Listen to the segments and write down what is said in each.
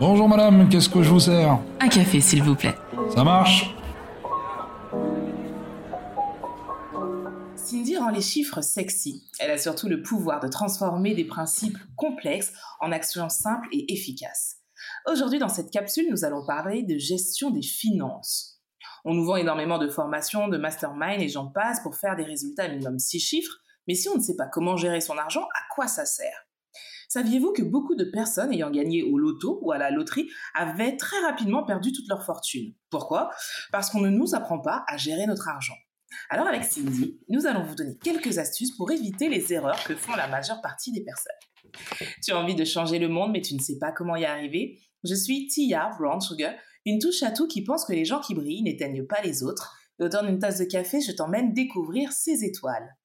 Bonjour madame, qu'est-ce que je vous sers Un café, s'il vous plaît. Ça marche Cindy rend les chiffres sexy. Elle a surtout le pouvoir de transformer des principes complexes en actions simples et efficaces. Aujourd'hui, dans cette capsule, nous allons parler de gestion des finances. On nous vend énormément de formations, de mastermind et j'en passe pour faire des résultats minimum 6 chiffres, mais si on ne sait pas comment gérer son argent, à quoi ça sert? Saviez-vous que beaucoup de personnes ayant gagné au loto ou à la loterie avaient très rapidement perdu toute leur fortune? Pourquoi? Parce qu'on ne nous apprend pas à gérer notre argent. Alors avec Cindy, nous allons vous donner quelques astuces pour éviter les erreurs que font la majeure partie des personnes. Tu as envie de changer le monde mais tu ne sais pas comment y arriver? Je suis Tia Brown Sugar, une touche à tout qui pense que les gens qui brillent n'éteignent pas les autres. Et autour d'une tasse de café, je t'emmène découvrir ces étoiles.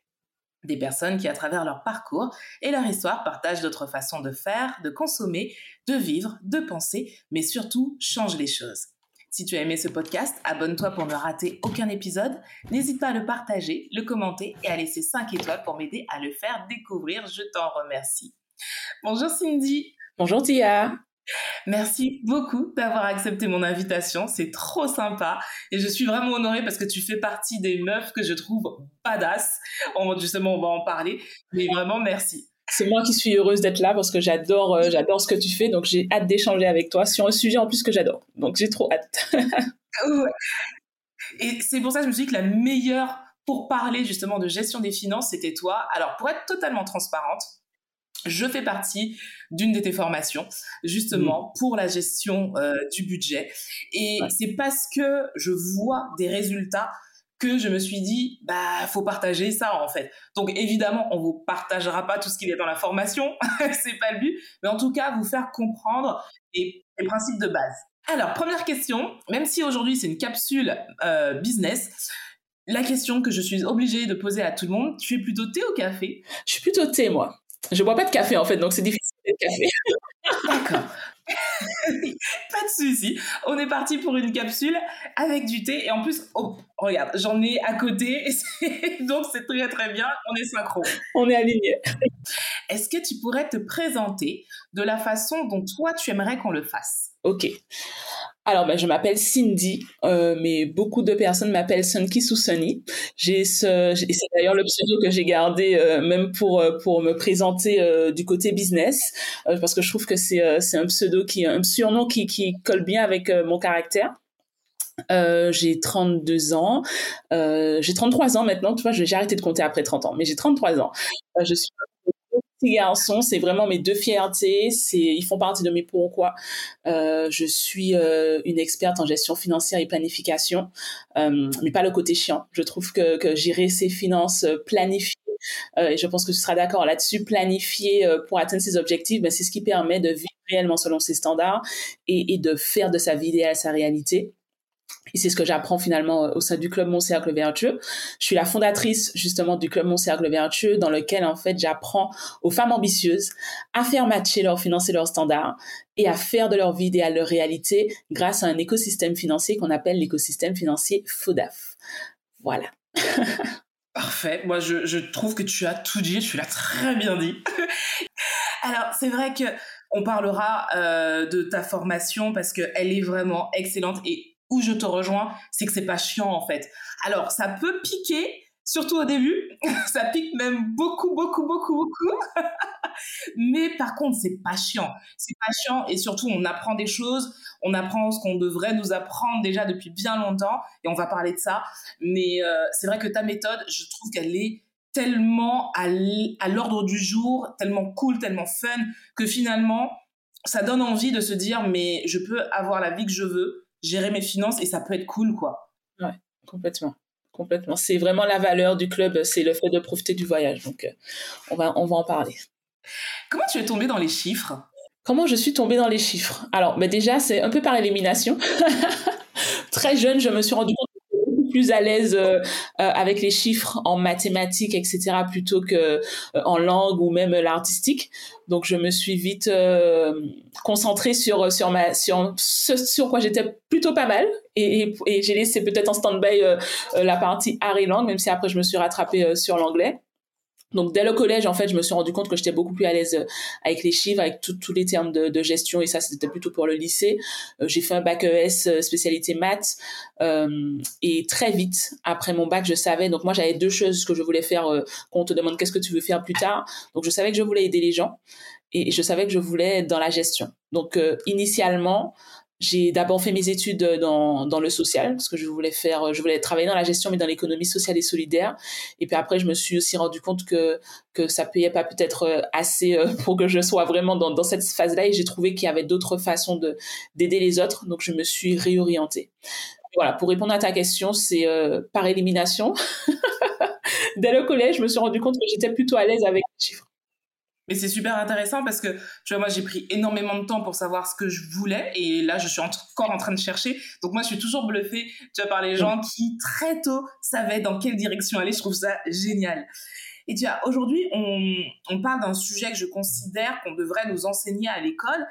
Des personnes qui, à travers leur parcours et leur histoire, partagent d'autres façons de faire, de consommer, de vivre, de penser, mais surtout changent les choses. Si tu as aimé ce podcast, abonne-toi pour ne rater aucun épisode. N'hésite pas à le partager, le commenter et à laisser 5 étoiles pour m'aider à le faire découvrir. Je t'en remercie. Bonjour Cindy. Bonjour Tia. Merci beaucoup d'avoir accepté mon invitation. C'est trop sympa. Et je suis vraiment honorée parce que tu fais partie des meufs que je trouve badass. On, justement, on va en parler. Mais vraiment, merci. C'est moi qui suis heureuse d'être là parce que j'adore, euh, j'adore ce que tu fais. Donc, j'ai hâte d'échanger avec toi sur un sujet en plus que j'adore. Donc, j'ai trop hâte. Et c'est pour ça que je me suis dit que la meilleure pour parler justement de gestion des finances, c'était toi. Alors, pour être totalement transparente, je fais partie d'une de tes formations, justement, mmh. pour la gestion euh, du budget. Et c'est parce que je vois des résultats que je me suis dit, bah, faut partager ça, en fait. Donc, évidemment, on vous partagera pas tout ce qu'il y a dans la formation. c'est pas le but. Mais en tout cas, vous faire comprendre les, principes de base. Alors, première question. Même si aujourd'hui, c'est une capsule euh, business, la question que je suis obligée de poser à tout le monde, tu es plutôt thé ou café? Je suis plutôt thé, moi. Je bois pas de café en fait, donc c'est difficile de café. D'accord. pas de souci. On est parti pour une capsule avec du thé et en plus, oh, regarde, j'en ai à côté, donc c'est très très bien. On est synchro. On est alignés. Est-ce que tu pourrais te présenter de la façon dont toi tu aimerais qu'on le fasse? Ok. Alors, ben, je m'appelle Cindy, euh, mais beaucoup de personnes m'appellent Sunky ou Sunny. J'ai ce, c'est d'ailleurs le pseudo que j'ai gardé euh, même pour euh, pour me présenter du côté business, parce que je trouve que c'est c'est un pseudo qui un surnom qui qui colle bien avec mon caractère. j'ai 32 ans, j'ai 33 ans maintenant, tu vois, j'ai arrêté de compter après 30 ans, mais j'ai 33 ans. Garçons, c'est vraiment mes deux fiertés. C'est, ils font partie de mes pourquoi. Euh, je suis euh, une experte en gestion financière et planification, euh, mais pas le côté chiant. Je trouve que, que gérer ses finances, planifier, et je pense que tu seras d'accord là-dessus, planifier pour atteindre ses objectifs, ben, c'est ce qui permet de vivre réellement selon ses standards et, et de faire de sa vie idéale sa réalité. Et c'est ce que j'apprends finalement euh, au sein du club Mon Cercle Vertueux. Je suis la fondatrice justement du club Mon Cercle Vertueux dans lequel en fait j'apprends aux femmes ambitieuses à faire matcher leurs finances et leurs standards et à faire de leur vie idéale leur réalité grâce à un écosystème financier qu'on appelle l'écosystème financier FODAF. Voilà. Parfait. Moi, je, trouve que tu as tout dit. Tu l'as très bien dit. Alors, c'est vrai que on parlera euh, de ta formation parce qu'elle est vraiment excellente et où je te rejoins, c'est que c'est pas chiant en fait. Alors, ça peut piquer, surtout au début. ça pique même beaucoup, beaucoup, beaucoup, beaucoup. Mais par contre, c'est pas chiant. C'est pas chiant et surtout, on apprend des choses. On apprend ce qu'on devrait nous apprendre déjà depuis bien longtemps et on va parler de ça. Mais euh, c'est vrai que ta méthode, je trouve qu'elle est tellement à l'ordre du jour, tellement cool, tellement fun, que finalement, ça donne envie de se dire, mais je peux avoir la vie que je veux, gérer mes finances et ça peut être cool, quoi. Ouais, complètement. Complètement. C'est vraiment la valeur du club, c'est le fait de profiter du voyage. Donc, euh, on, va, on va en parler. Comment tu es tombée dans les chiffres? Comment je suis tombée dans les chiffres? Alors, ben déjà, c'est un peu par élimination. Très jeune, je me suis rendu compte plus à l'aise euh, euh, avec les chiffres en mathématiques, etc., plutôt que euh, en langue ou même l'artistique. Donc, je me suis vite concentrée sur sur ma sur ce sur quoi j'étais plutôt pas mal et, et, j'ai laissé peut-être en stand-by la partie art et langue, même si après je me suis rattrapée sur l'anglais. Donc dès le collège, en fait, je me suis rendu compte que j'étais beaucoup plus à l'aise euh, avec les chiffres, avec tous les termes de, gestion, et ça, c'était plutôt pour le lycée. Euh, j'ai fait un bac ES euh, spécialité maths, et très vite après mon bac, je savais. Donc moi, j'avais deux choses que je voulais faire. Euh, on te demande qu'est-ce que tu veux faire plus tard. Donc je savais que je voulais aider les gens, et je savais que je voulais être dans la gestion. Donc initialement, j'ai d'abord fait mes études dans, dans le social, parce que je voulais faire, je voulais travailler dans la gestion, mais dans l'économie sociale et solidaire. Et puis après, je me suis aussi rendu compte que, que ça payait pas peut-être euh, assez euh, pour que je sois vraiment dans, dans cette phase-là. Et j'ai trouvé qu'il y avait d'autres façons de, d'aider les autres. Donc, je me suis réorientée. Voilà, pour répondre à ta question, c'est euh, par élimination. Dès le collège, je me suis rendu compte que j'étais plutôt à l'aise avec les chiffres. Mais c'est super intéressant parce que, tu vois, moi, j'ai pris énormément de temps pour savoir ce que je voulais et là, je suis encore en train de chercher. Donc, moi, je suis toujours bluffée, tu vois, par les gens qui, très tôt, savaient dans quelle direction aller. Je trouve ça génial. Et tu vois, aujourd'hui, on, on parle d'un sujet que je considère qu'on devrait nous enseigner à l'école,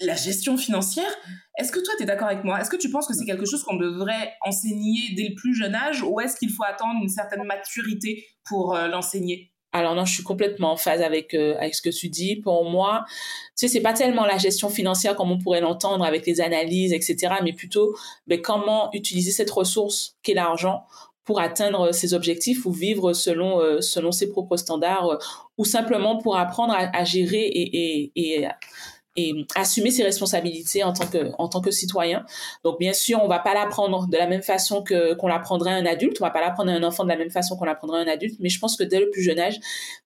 la gestion financière. Est-ce que toi, tu es d'accord avec moi? Est-ce que tu penses que c'est quelque chose qu'on devrait enseigner dès le plus jeune âge ou est-ce qu'il faut attendre une certaine maturité pour euh, l'enseigner? Alors non, je suis complètement en phase avec euh, avec ce que tu dis. Pour moi, tu sais, c'est pas tellement la gestion financière comme on pourrait l'entendre avec les analyses, etc., mais plutôt ben, comment utiliser cette ressource qu'est l'argent pour atteindre ses objectifs ou vivre selon euh, selon ses propres standards euh, ou simplement pour apprendre à, gérer et, et et assumer ses responsabilités en tant que en tant que citoyen. Donc bien sûr, on va pas l'apprendre de la même façon que qu'on l'apprendrait à un adulte, on va pas l'apprendre à un enfant de la même façon qu'on l'apprendrait à un adulte, mais je pense que dès le plus jeune âge,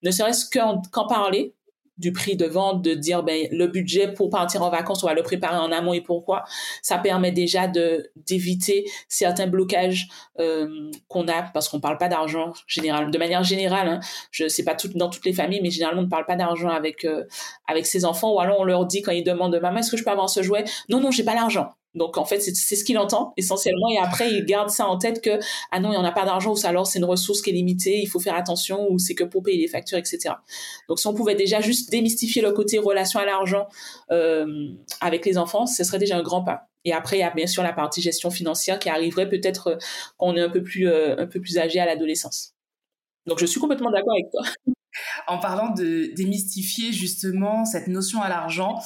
ne serait-ce qu'en parler, du prix de vente, de dire ben, le budget pour partir en vacances, on va le préparer en amont et pourquoi. Ça permet déjà de d'éviter certains blocages euh, qu'on a parce qu'on parle pas d'argent général, de manière générale. Hein, je sais pas tout, dans toutes les familles, mais généralement on ne parle pas d'argent avec euh, avec ses enfants ou alors on leur dit quand ils demandent maman est-ce que je peux avoir ce jouet? Non non j'ai pas l'argent. Donc en fait, c'est ce qu'il entend essentiellement, et après il garde ça en tête que ah non, il n'y en a pas d'argent, ou alors c'est une ressource qui est limitée, il faut faire attention, ou c'est que pour payer les factures, etc. Donc si on pouvait déjà juste démystifier le côté relation à l'argent euh, avec les enfants, ce serait déjà un grand pas. Et après, il y a bien sûr la partie gestion financière qui arriverait peut-être euh, quand on est un peu plus euh, un peu plus âgé à l'adolescence. Donc je suis complètement d'accord avec toi. En parlant de démystifier justement cette notion à l'argent,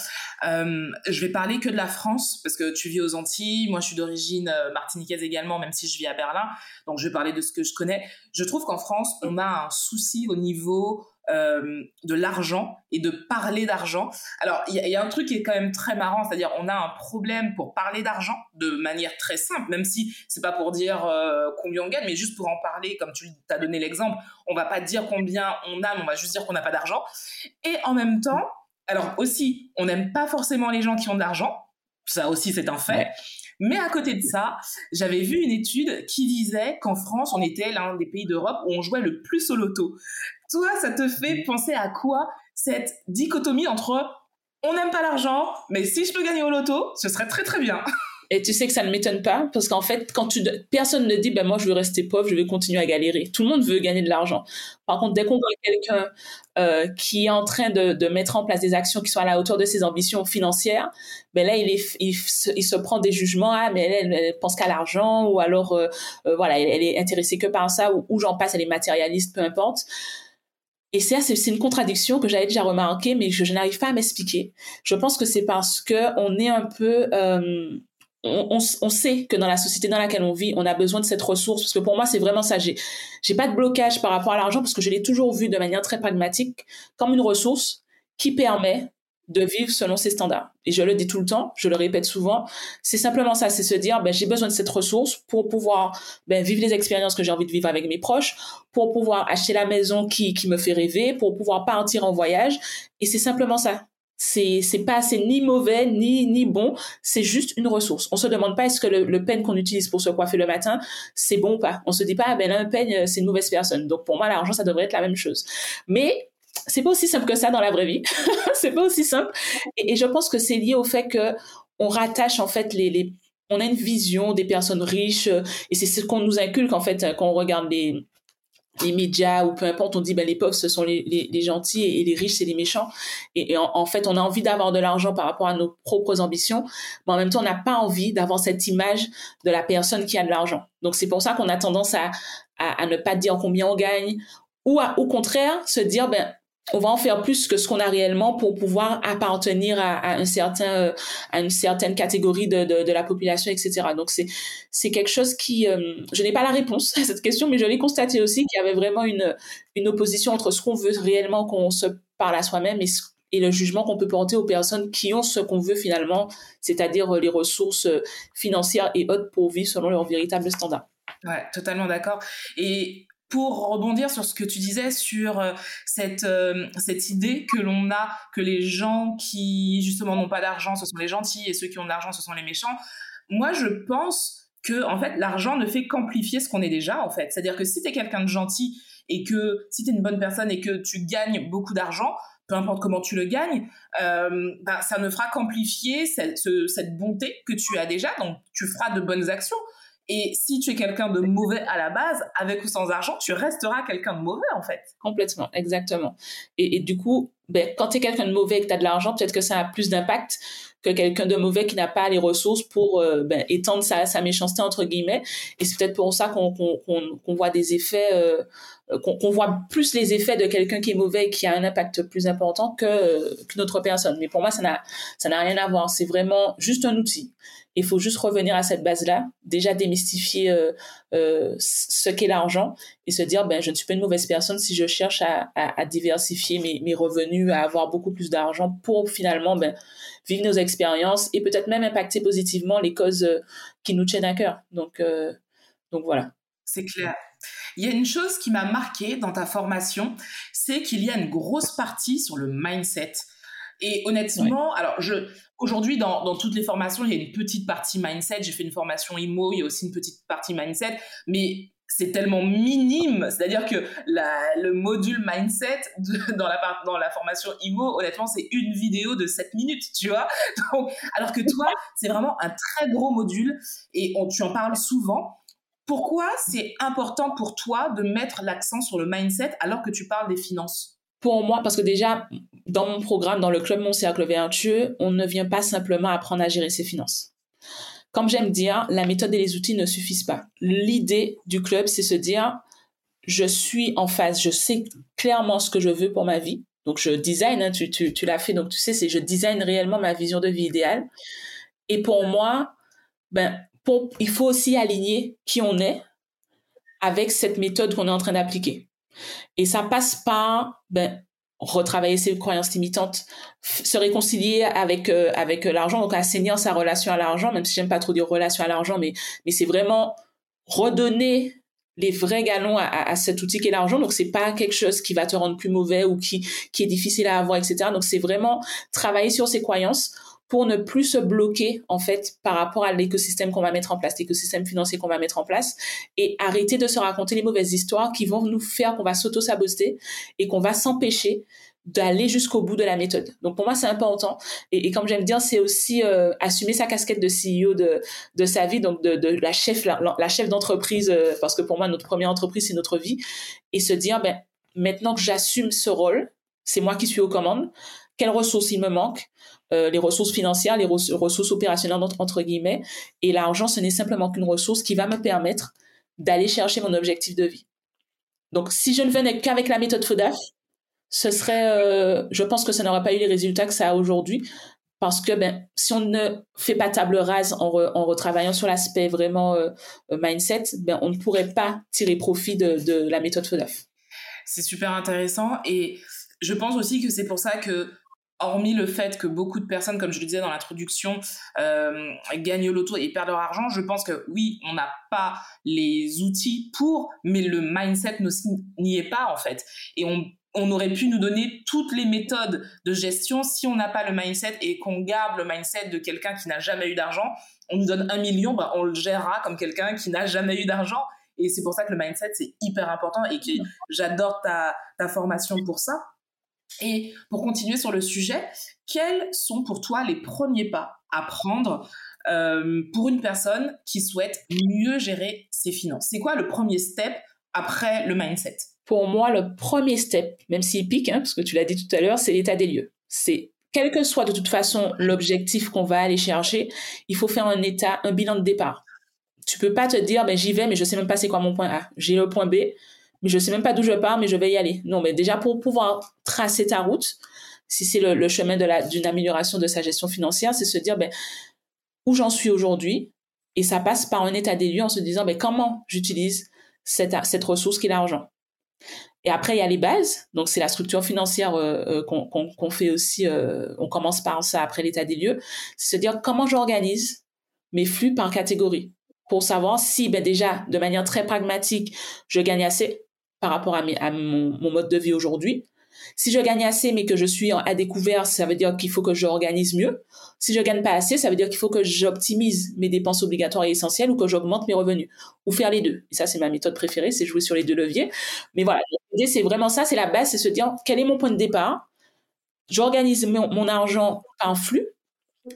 euh, je vais parler que de la France parce que tu vis aux Antilles, moi je suis d'origine euh, martiniquaise également, même si je vis à Berlin, donc je vais parler de ce que je connais. Je trouve qu'en France, on a un souci au niveau euh, de l'argent et de parler d'argent. Alors, il y, y, a un truc qui est quand même très marrant, c'est-à-dire on a un problème pour parler d'argent de manière très simple, même si c'est pas pour dire euh, combien on gagne, mais juste pour en parler, comme tu as donné l'exemple, on va pas dire combien on a, mais on va juste dire qu'on n'a pas d'argent. Et en même temps, alors aussi, on n'aime pas forcément les gens qui ont de l'argent, ça aussi c'est un fait. Ouais. Mais à côté de ça, j'avais vu une étude qui disait qu'en France, on était l'un des pays d'Europe où on jouait le plus au loto. Toi, ça te fait penser à quoi cette dichotomie entre on n'aime pas l'argent, mais si je peux gagner au loto, ce serait très très bien. Et tu sais que ça ne m'étonne pas parce qu'en fait, quand tu personne ne dit ben moi je veux rester pauvre, je vais continuer à galérer. Tout le monde veut gagner de l'argent. Par contre, dès qu'on voit quelqu'un euh, qui est en train de, de, mettre en place des actions qui sont à la hauteur de ses ambitions financières, ben là il, il, se, il se prend des jugements ah mais elle, elle pense qu'à l'argent ou alors euh, euh, voilà elle, elle, est intéressée que par ça ou j'en passe elle est matérialiste peu importe. Et ça, c'est une contradiction que j'avais déjà remarqué, mais je n'arrive pas à m'expliquer. Je pense que c'est parce que on est un peu euh, on, on, on, sait que dans la société dans laquelle on vit, on a besoin de cette ressource. Parce que pour moi, c'est vraiment ça. J'ai, j'ai pas de blocage par rapport à l'argent parce que je l'ai toujours vu de manière très pragmatique comme une ressource qui permet de vivre selon ses standards. Et je le dis tout le temps, je le répète souvent, c'est simplement ça, c'est se dire, ben, j'ai besoin de cette ressource pour pouvoir ben, vivre les expériences que j'ai envie de vivre avec mes proches, pour pouvoir acheter la maison qui, qui me fait rêver, pour pouvoir partir en voyage. Et c'est simplement ça. C'est c'est pas c'est ni mauvais ni ni bon c'est juste une ressource. On se demande pas est-ce que le, le peigne qu'on utilise pour se coiffer le matin c'est bon ou pas. On se dit pas ah ben là un peigne c'est une mauvaise personne. Donc pour moi l'argent ça devrait être la même chose. Mais c'est pas aussi simple que ça dans la vraie vie c'est pas aussi simple et, je pense que c'est lié au fait que on rattache en fait les, les on a une vision des personnes riches et c'est ce qu'on nous inculque en fait quand on regarde les les médias ou peu importe, on dit ben les pauvres ce sont les, les, gentils et les riches c'est les méchants. Et, en, fait, on a envie d'avoir de l'argent par rapport à nos propres ambitions, mais en même temps, on n'a pas envie d'avoir cette image de la personne qui a de l'argent. Donc c'est pour ça qu'on a tendance à, à, à, ne pas dire combien on gagne ou au contraire se dire ben on va en faire plus que ce qu'on a réellement pour pouvoir appartenir à, un certain euh, à une certaine catégorie de, de, la population etc donc c'est c'est quelque chose qui euh, je n'ai pas la réponse à cette question mais je l'ai constaté aussi qu'il y avait vraiment une une opposition entre ce qu'on veut réellement qu'on se parle à soi-même et le jugement qu'on peut porter aux personnes qui ont ce qu'on veut finalement, c'est-à-dire euh, les ressources financières et autres pour vivre selon leurs véritables standards. Ouais, totalement d'accord. Et pour rebondir sur ce que tu disais sur euh, cette, euh, cette idée que l'on a que les gens qui justement n'ont pas d'argent, ce sont les gentils et ceux qui ont de l'argent, ce sont les méchants. Moi, je pense que en fait, l'argent ne fait qu'amplifier ce qu'on est déjà en fait. C'est-à-dire que si tu es quelqu'un de gentil et que si tu es une bonne personne et que tu gagnes beaucoup d'argent, peu importe comment tu le gagnes, euh, bah, ça ne fera qu'amplifier cette, cette bonté que tu as déjà. Donc, tu feras de bonnes actions. Et si tu es quelqu'un de mauvais à la base, avec ou sans argent, tu resteras quelqu'un de mauvais en fait. Complètement, exactement. Et, du coup, ben, quand tu es quelqu'un de mauvais et que tu as de l'argent, peut-être que ça a plus d'impact que quelqu'un de mauvais qui n'a pas les ressources pour euh, ben, étendre sa, sa, méchanceté entre guillemets. Et c'est peut-être pour ça qu'on voit des effets, euh, qu'on voit plus les effets de quelqu'un qui est mauvais et qui a un impact plus important que qu'une autre personne. Mais pour moi, ça n'a rien à voir. C'est vraiment juste un outil. Il faut juste revenir à cette base-là, déjà démystifier euh, euh, ce qu'est l'argent et se dire, ben, je ne suis pas une mauvaise personne si je cherche à, à, diversifier mes, mes, revenus, à avoir beaucoup plus d'argent pour finalement ben, vivre nos expériences et peut-être même impacter positivement les causes euh, qui nous tiennent à cœur. Donc, donc voilà. C'est clair. Il y a une chose qui m'a marqué dans ta formation, c'est qu'il y a une grosse partie sur le mindset. Et honnêtement, alors je, aujourd'hui, dans, dans, toutes les formations, il y a une petite partie mindset. J'ai fait une formation IMO, il y a aussi une petite partie mindset, mais c'est tellement minime. C'est-à-dire que le module mindset dans, la, dans la formation IMO, honnêtement, c'est une vidéo de 7 minutes, tu vois. Donc, alors que toi, c'est vraiment un très gros module et on, tu en parles souvent. Pourquoi c'est important pour toi de mettre l'accent sur le mindset alors que tu parles des finances? Pour moi, parce que déjà, dans mon programme, dans le club Mon Cercle Vertueux, on ne vient pas simplement apprendre à gérer ses finances. Comme j'aime dire, la méthode et les outils ne suffisent pas. L'idée du club, c'est se dire, je suis en phase, je sais clairement ce que je veux pour ma vie. Donc, je design, hein, tu, tu, tu l'as fait, donc tu sais, c'est je design réellement ma vision de vie idéale. Et pour moi, ben, pour, il faut aussi aligner qui on est avec cette méthode qu'on est en train d'appliquer. Et ça passe par ben, retravailler ses croyances limitantes, se réconcilier avec euh, avec l'argent, donc assainir sa relation à l'argent, même si j'aime pas trop dire relation à l'argent, mais mais c'est vraiment redonner les vrais galons à, à, cet outil qu'est l'argent. Donc c'est pas quelque chose qui va te rendre plus mauvais ou qui qui est difficile à avoir, etc. Donc c'est vraiment travailler sur ses croyances pour ne plus se bloquer en fait par rapport à l'écosystème qu'on va mettre en place, l'écosystème financier qu'on va mettre en place, et arrêter de se raconter les mauvaises histoires qui vont nous faire qu'on va s'auto-saboter et qu'on va s'empêcher d'aller jusqu'au bout de la méthode. Donc pour moi c'est important et, comme j'aime dire c'est aussi euh, assumer sa casquette de CEO de, de sa vie donc de, la chef la chef d'entreprise euh, parce que pour moi notre première entreprise c'est notre vie et se dire ben maintenant que j'assume ce rôle c'est moi qui suis aux commandes quelles ressources il me manque euh, les ressources financières, les ressources opérationnelles entre guillemets. Et l'argent, ce n'est simplement qu'une ressource qui va me permettre d'aller chercher mon objectif de vie. Donc, si je ne venais qu'avec la méthode FODAF, ce serait, euh, je pense que ça n'aurait pas eu les résultats que ça a aujourd'hui. Parce que ben, si on ne fait pas table rase en, retravaillant sur l'aspect vraiment euh, mindset, ben, on ne pourrait pas tirer profit de, de la méthode FODAF. C'est super intéressant et je pense aussi que c'est pour ça que hormis le fait que beaucoup de personnes, comme je le disais dans l'introduction, euh, gagnent l'auto et perdent leur argent, je pense que oui, on n'a pas les outils pour, mais le mindset n'y est pas en fait. Et on, on aurait pu nous donner toutes les méthodes de gestion si on n'a pas le mindset et qu'on garde le mindset de quelqu'un qui n'a jamais eu d'argent. On nous donne un million, bah, on le gérera comme quelqu'un qui n'a jamais eu d'argent. Et c'est pour ça que le mindset, c'est hyper important et que j'adore ta, ta formation pour ça. Et pour continuer sur le sujet, quels sont pour toi les premiers pas à prendre euh, pour une personne qui souhaite mieux gérer ses finances? C'est quoi le premier step après le mindset? Pour moi, le premier step, même s'il pique, hein, parce que tu l'as dit tout à l'heure, c'est l'état des lieux. C'est quel que soit de toute façon l'objectif qu'on va aller chercher, il faut faire un état, un bilan de départ. Tu peux pas te dire, ben j'y vais, mais je sais même pas c'est quoi mon point A. J'ai le point B, mais je sais même pas d'où je pars, mais je vais y aller. Non, mais déjà pour pouvoir tracer ta route, si c'est le, chemin d'une amélioration de sa gestion financière, c'est se dire ben où j'en suis aujourd'hui, et ça passe par un état des lieux en se disant ben comment j'utilise cette cette ressource qui est l'argent. Et après, il y a les bases. Donc, c'est la structure financière euh, euh, qu'on fait aussi. Euh, on commence par ça après l'état des lieux. C'est se dire comment j'organise mes flux par catégorie pour savoir si, ben déjà, de manière très pragmatique, je gagne assez par rapport à, mon mode de vie aujourd'hui. Si je gagne assez mais que je suis à découvert, ça veut dire qu'il faut que j'organise mieux. Si je gagne pas assez, ça veut dire qu'il faut que j'optimise mes dépenses obligatoires et essentielles ou que j'augmente mes revenus ou faire les deux. Et ça, c'est ma méthode préférée, c'est jouer sur les deux leviers. Mais voilà, l'idée, c'est vraiment ça, c'est la base, c'est se dire quel est mon point de départ? J'organise mon, mon argent par flux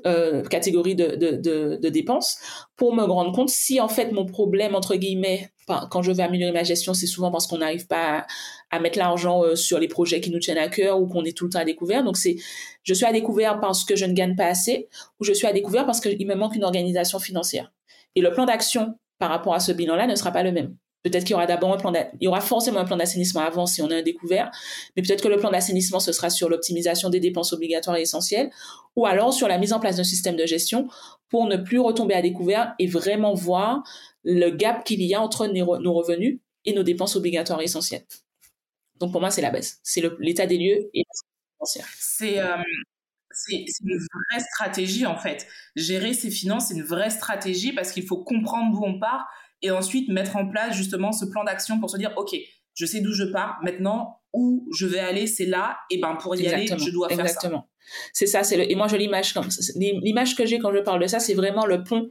euh, catégorie de, dépenses pour me rendre compte si en fait mon problème entre guillemets quand je veux améliorer ma gestion c'est souvent parce qu'on n'arrive pas à, mettre l'argent euh, sur les projets qui nous tiennent à cœur ou qu'on est tout le temps à découvert. Donc c'est je suis à découvert parce que je ne gagne pas assez ou je suis à découvert parce qu'il me manque une organisation financière. Et le plan d'action par rapport à ce bilan là ne sera pas le même Peut-être qu'il y aura d'abord un plan, il y aura forcément un plan d'assainissement avant si on a un découvert, mais peut-être que le plan d'assainissement ce sera sur l'optimisation des dépenses obligatoires et essentielles, ou alors sur la mise en place d'un système de gestion pour ne plus retomber à découvert et vraiment voir le gap qu'il y a entre nos revenus et nos dépenses obligatoires et essentielles. Donc pour moi c'est la baisse, c'est l'état des lieux et la euh, c'est une vraie stratégie en fait. Gérer ses finances, c'est une vraie stratégie parce qu'il faut comprendre d'où on part et ensuite mettre en place justement ce plan d'action pour se dire, OK, je sais d'où je pars, maintenant, où je vais aller, c'est là, et ben pour y aller, je dois faire ça. Exactement. C'est ça, c'est et moi je l'image comme l'image que j'ai quand je parle de ça, c'est vraiment le pont,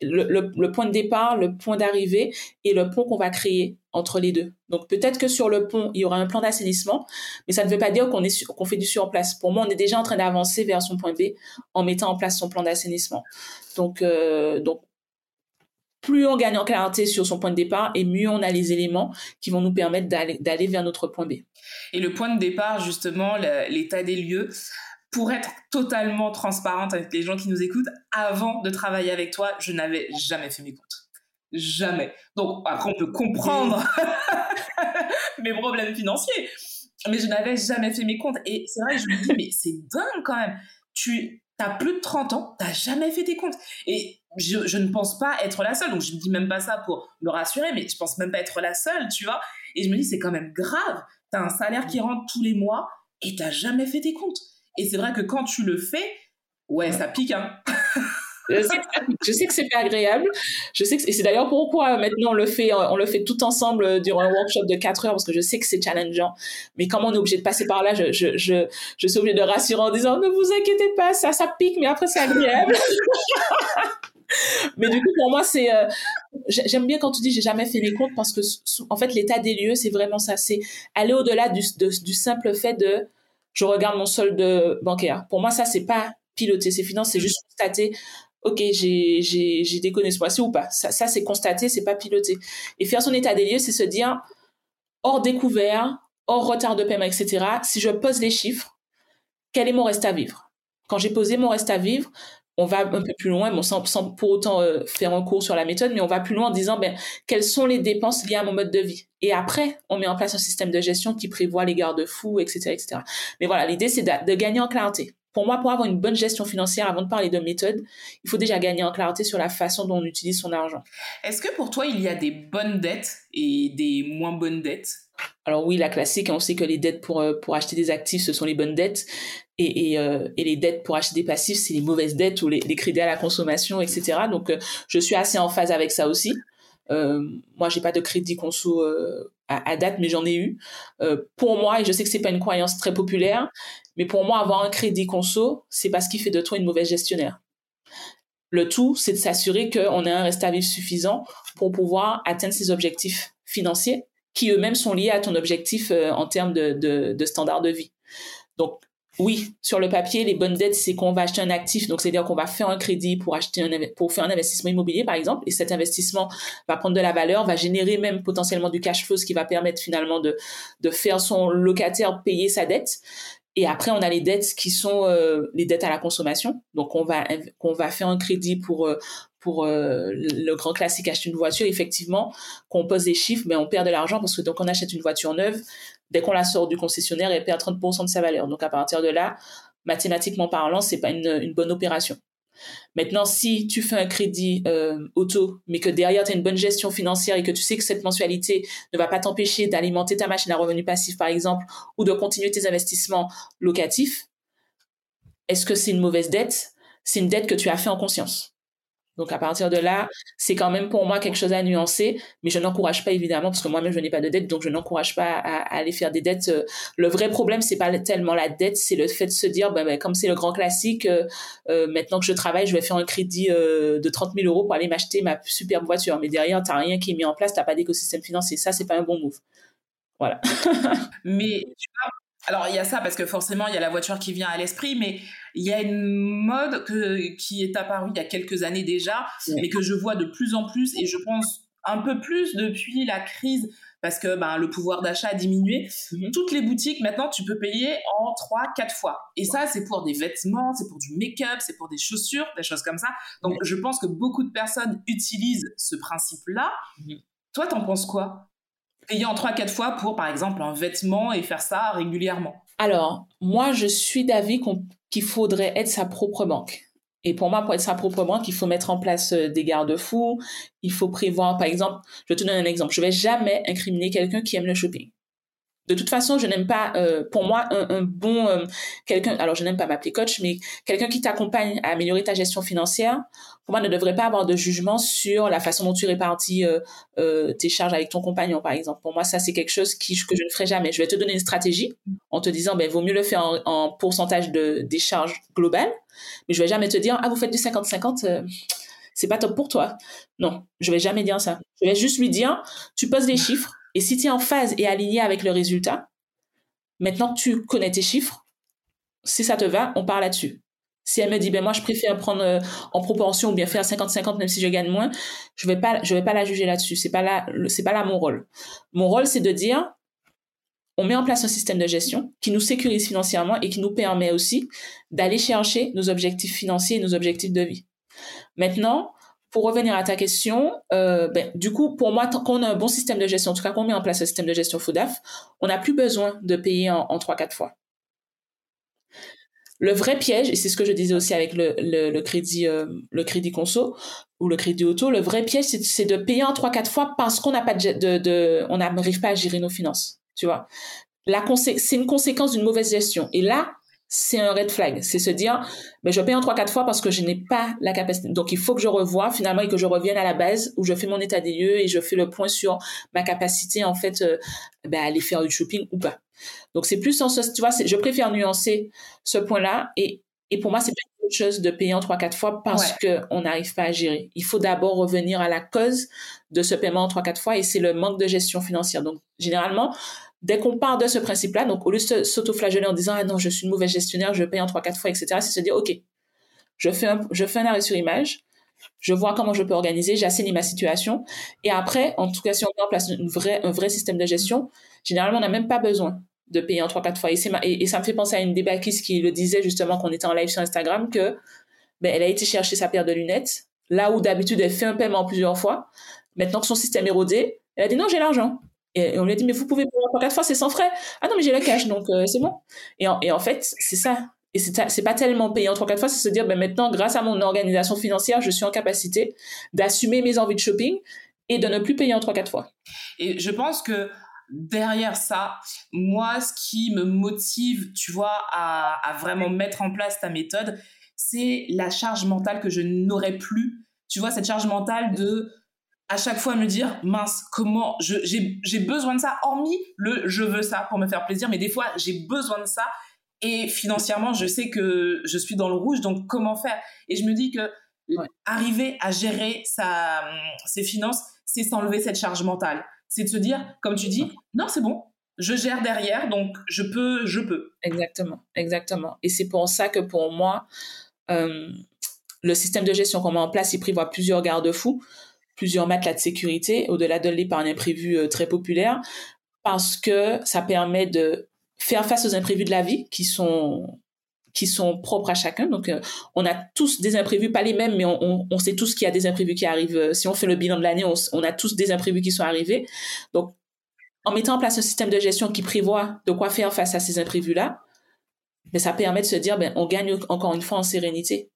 le, le, point de départ, le point d'arrivée et le pont qu'on va créer entre les deux. Donc peut-être que sur le pont, il y aura un plan d'assainissement, mais ça ne veut pas dire qu'on est qu'on fait du sur place. Pour moi, on est déjà en train d'avancer vers son point B en mettant en place son plan d'assainissement. Donc euh, donc plus on gagne en clarté sur son point de départ et mieux on a les éléments qui vont nous permettre d'aller vers notre point B. Et le point de départ, justement, l'état des lieux, pour être totalement transparente avec les gens qui nous écoutent, avant de travailler avec toi, je n'avais jamais fait mes comptes. Jamais. Donc, après, on peut comprendre mes problèmes financiers, mais je n'avais jamais fait mes comptes. Et c'est vrai, je me dis, mais c'est dingue quand même. Tu as plus de 30 ans, tu n'as jamais fait tes comptes. Et je, ne pense pas être la seule. Donc, je me dis même pas ça pour me rassurer, mais je pense même pas être la seule, tu vois. Et je me dis, c'est quand même grave. Tu as un salaire qui rentre tous les mois et tu jamais fait tes comptes. Et c'est vrai que quand tu le fais, ouais, ça pique, hein. je sais que, c'est pas agréable. Je sais que et c'est d'ailleurs pourquoi maintenant on le fait, on le fait tout ensemble durant un workshop de 4 heures parce que je sais que c'est challengeant. Mais comme on est obligé de passer par là, je, je, je, je suis obligée de rassurer en disant ne vous inquiétez pas, ça, ça pique, mais après c'est agréable. Mais du coup, pour moi, c'est. Euh, j'aime bien quand tu dis j'ai jamais fait mes comptes parce que, en fait, l'état des lieux, c'est vraiment ça. C'est aller au-delà du, simple fait de je regarde mon solde bancaire. Pour moi, ça, c'est pas piloter ses finances, c'est juste constater ok, j'ai déconné ce mois-ci ou pas. Ça, ça c'est constater, c'est pas piloter. Et faire son état des lieux, c'est se dire, hors découvert, hors retard de paiement, etc., si je pose les chiffres, quel est mon reste à vivre? Quand j'ai posé mon reste à vivre, on va un peu plus loin, bon, sans, pour autant euh, faire un cours sur la méthode, mais on va plus loin en disant ben, quelles sont les dépenses liées à mon mode de vie? Et après, on met en place un système de gestion qui prévoit les garde-fous, etc., etc. Mais voilà, l'idée, c'est de, gagner en clarté. Pour moi, pour avoir une bonne gestion financière, avant de parler de méthode, il faut déjà gagner en clarté sur la façon dont on utilise son argent. Est-ce que pour toi, il y a des bonnes dettes et des moins bonnes dettes? Alors oui, la classique, on sait que les dettes pour, euh, pour acheter des actifs, ce sont les bonnes dettes euh, et, les dettes pour acheter des passifs, c'est les mauvaises dettes ou les, crédits à la consommation, etc. Donc, euh, je suis assez en phase avec ça aussi. Euh, moi, j'ai pas de crédit conso euh, à, date, mais j'en ai eu. pour moi, et je sais que c'est pas une croyance très populaire, mais pour moi, avoir un crédit conso, c'est parce qu'il fait de toi une mauvaise gestionnaire. Le tout, c'est de s'assurer qu'on a un reste à vivre suffisant pour pouvoir atteindre ses objectifs financiers qui eux-mêmes sont liés à ton objectif en termes de, de standard de vie. Donc, oui, sur le papier, les bonnes dettes, c'est qu'on va acheter un actif, donc c'est-à-dire qu'on va faire un crédit pour acheter un, pour faire un investissement immobilier, par exemple, et cet investissement va prendre de la valeur, va générer même potentiellement du cash flow, ce qui va permettre finalement de, de faire son locataire payer sa dette. Et après, on a les dettes qui sont euh, les dettes à la consommation. Donc, on va, on va faire un crédit pour, euh, pour euh, le grand classique acheter une voiture, effectivement, qu'on pose des chiffres, mais on perd de l'argent parce que donc on achète une voiture neuve, dès qu'on la sort du concessionnaire, elle perd 30% de sa valeur. Donc à partir de là, mathématiquement parlant, c'est pas une, bonne opération. Maintenant, si tu fais un crédit euh, auto, mais que derrière tu as une bonne gestion financière et que tu sais que cette mensualité ne va pas t'empêcher d'alimenter ta machine à revenu passif, par exemple, ou de continuer tes investissements locatifs, est-ce que c'est une mauvaise dette? C'est une dette que tu as fait en conscience. Donc à partir de là, c'est quand même pour moi quelque chose à nuancer, mais je n'encourage pas évidemment parce que moi-même je n'ai pas de dette, donc je n'encourage pas à, aller faire des dettes. Le vrai problème c'est pas tellement la dette, c'est le fait de se dire, ben, comme c'est le grand classique, euh, euh, maintenant que je travaille, je vais faire un crédit euh, de 30 000 euros pour aller m'acheter ma superbe voiture, mais derrière t'as rien qui est mis en place, t'as pas d'écosystème financier, ça c'est pas un bon move. Voilà. mais tu vois, alors il y a ça parce que forcément il y a la voiture qui vient à l'esprit, mais il y a une mode que, qui est apparue il y a quelques années déjà, mais que je vois de plus en plus et je pense un peu plus depuis la crise parce que ben, le pouvoir d'achat a diminué. Mhm. Toutes les boutiques, maintenant, tu peux payer en 3, 4 fois. Et ça, c'est pour des vêtements, c'est pour du make-up, c'est pour des chaussures, des choses comme ça. Donc, je pense que beaucoup de personnes utilisent ce principe-là. Mhm. Toi, t'en penses quoi? Payer en 3, 4 fois pour, par exemple, un vêtement et faire ça régulièrement Alors, moi, je suis d'avis qu'il faudrait être sa propre banque. Et pour moi, pour être sa propre banque, il faut mettre en place euh, des garde-fous. Il faut prévoir, par exemple, je te donne un exemple. Je vais jamais incriminer quelqu'un qui aime le shopping. De toute façon, je n'aime pas, euh, pour moi, un, bon euh, quelqu'un. Alors, je n'aime pas m'appeler coach, mais quelqu'un qui t'accompagne à améliorer ta gestion financière, pour moi, ne devrait pas avoir de jugement sur la façon dont tu répartis euh, tes charges avec ton compagnon, par exemple. Pour moi, ça, c'est quelque chose que je ne ferai jamais. Je vais te donner une stratégie en te disant, ben, vaut mieux le faire en, en pourcentage de des charges globales, mais je vais jamais te dire, ah, vous faites du 50-50 c'est pas top pour toi. Non, je vais jamais dire ça. Je vais juste lui dire, tu poses des chiffres, et si tu es en phase et aligné avec le résultat, maintenant que tu connais tes chiffres, si ça te va, on part là-dessus. Si elle me dit, ben moi je préfère prendre euh, en proportion ou bien faire 50-50 même si je gagne moins, je vais vais pas la juger là-dessus. C'est pas là, pas là mon rôle. Mon rôle, c'est de dire, on met en place un système de gestion qui nous sécurise financièrement et qui nous permet aussi d'aller chercher nos objectifs financiers et nos objectifs de vie. Maintenant, pour revenir à ta question, euh, ben, du coup, pour moi, tant qu'on a un bon système de gestion, en tout cas qu'on met en place un système de gestion FODAF, on n'a plus besoin de payer en, trois, 3-4 fois. Le vrai piège, et c'est ce que je disais aussi avec le, le, crédit, euh, le crédit conso ou le crédit auto, le vrai piège, c'est de payer en 3-4 fois parce qu'on de, de, n'arrive pas à gérer nos finances. Tu vois, c'est une conséquence d'une mauvaise gestion. Et là, c'est un red flag. C'est se dire, mais je paye en trois, quatre fois parce que je n'ai pas la capacité. Donc, il faut que je revoie finalement et que je revienne à la base où je fais mon état des lieux et je fais le point sur ma capacité, en fait, euh, ben, à aller faire du shopping ou pas. Donc, c'est plus en ce, tu vois, je préfère nuancer ce point-là et, et pour moi, c'est pas une chose de payer en trois, quatre fois parce que qu'on n'arrive pas à gérer. Il faut d'abord revenir à la cause de ce paiement en trois, quatre fois et c'est le manque de gestion financière. Donc, généralement, dès qu'on part de ce principe-là, donc au lieu de s'auto-flageller en disant ah non je suis une mauvaise gestionnaire, je paye en trois quatre fois, etc. C'est se dire ok, je fais un, arrêt sur image, je vois comment je peux organiser, j'assainis ma situation, et après, en tout cas si on met en place un vrai système de gestion, généralement on n'a même pas besoin de payer en trois quatre fois. Et, et, ça me fait penser à une débaquiste qui le disait justement qu'on était en live sur Instagram que ben, elle a été chercher sa paire de lunettes là où d'habitude elle fait un paiement plusieurs fois. Maintenant que son système est rodé, elle a dit non j'ai l'argent. Et, on lui a dit, mais vous pouvez payer trois, quatre fois, c'est sans frais. Ah non, mais j'ai le cash, donc euh, c'est bon. Et en, et en fait, c'est ça. Et c'est pas tellement payant trois, quatre fois, c'est se dire, ben maintenant, grâce à mon organisation financière, je suis en capacité d'assumer mes envies de shopping et de ne plus payer en trois, quatre fois. Et je pense que derrière ça, moi, ce qui me motive, tu vois, à, à vraiment mettre en place ta méthode, c'est la charge mentale que je n'aurais plus. Tu vois, cette charge mentale de à chaque fois me dire mince comment j'ai besoin de ça hormis le je veux ça pour me faire plaisir mais des fois j'ai besoin de ça. Et financièrement je sais que je suis dans le rouge donc comment faire? Et je me dis que arriver à gérer sa ses finances c'est s'enlever cette charge mentale. C'est de se dire comme tu dis non c'est bon je gère derrière donc je peux je peux. Exactement exactement. Et c'est pour ça que pour moi euh, le système de gestion qu'on met en place il prévoit plusieurs garde-fous plusieurs matelas de sécurité au-delà de l'épargne imprévue euh, très populaire parce que ça permet de faire face aux imprévus de la vie qui sont qui sont propres à chacun. Donc, euh, on a tous des imprévus, pas les mêmes, mais on, on, sait tous qu'il y a des imprévus qui arrivent. Euh, si on fait le bilan de l'année, on, on, a tous des imprévus qui sont arrivés. Donc, en mettant en place un système de gestion qui prévoit de quoi faire face à ces imprévus-là, mais ça permet de se dire, ben, on gagne encore une fois en sérénité.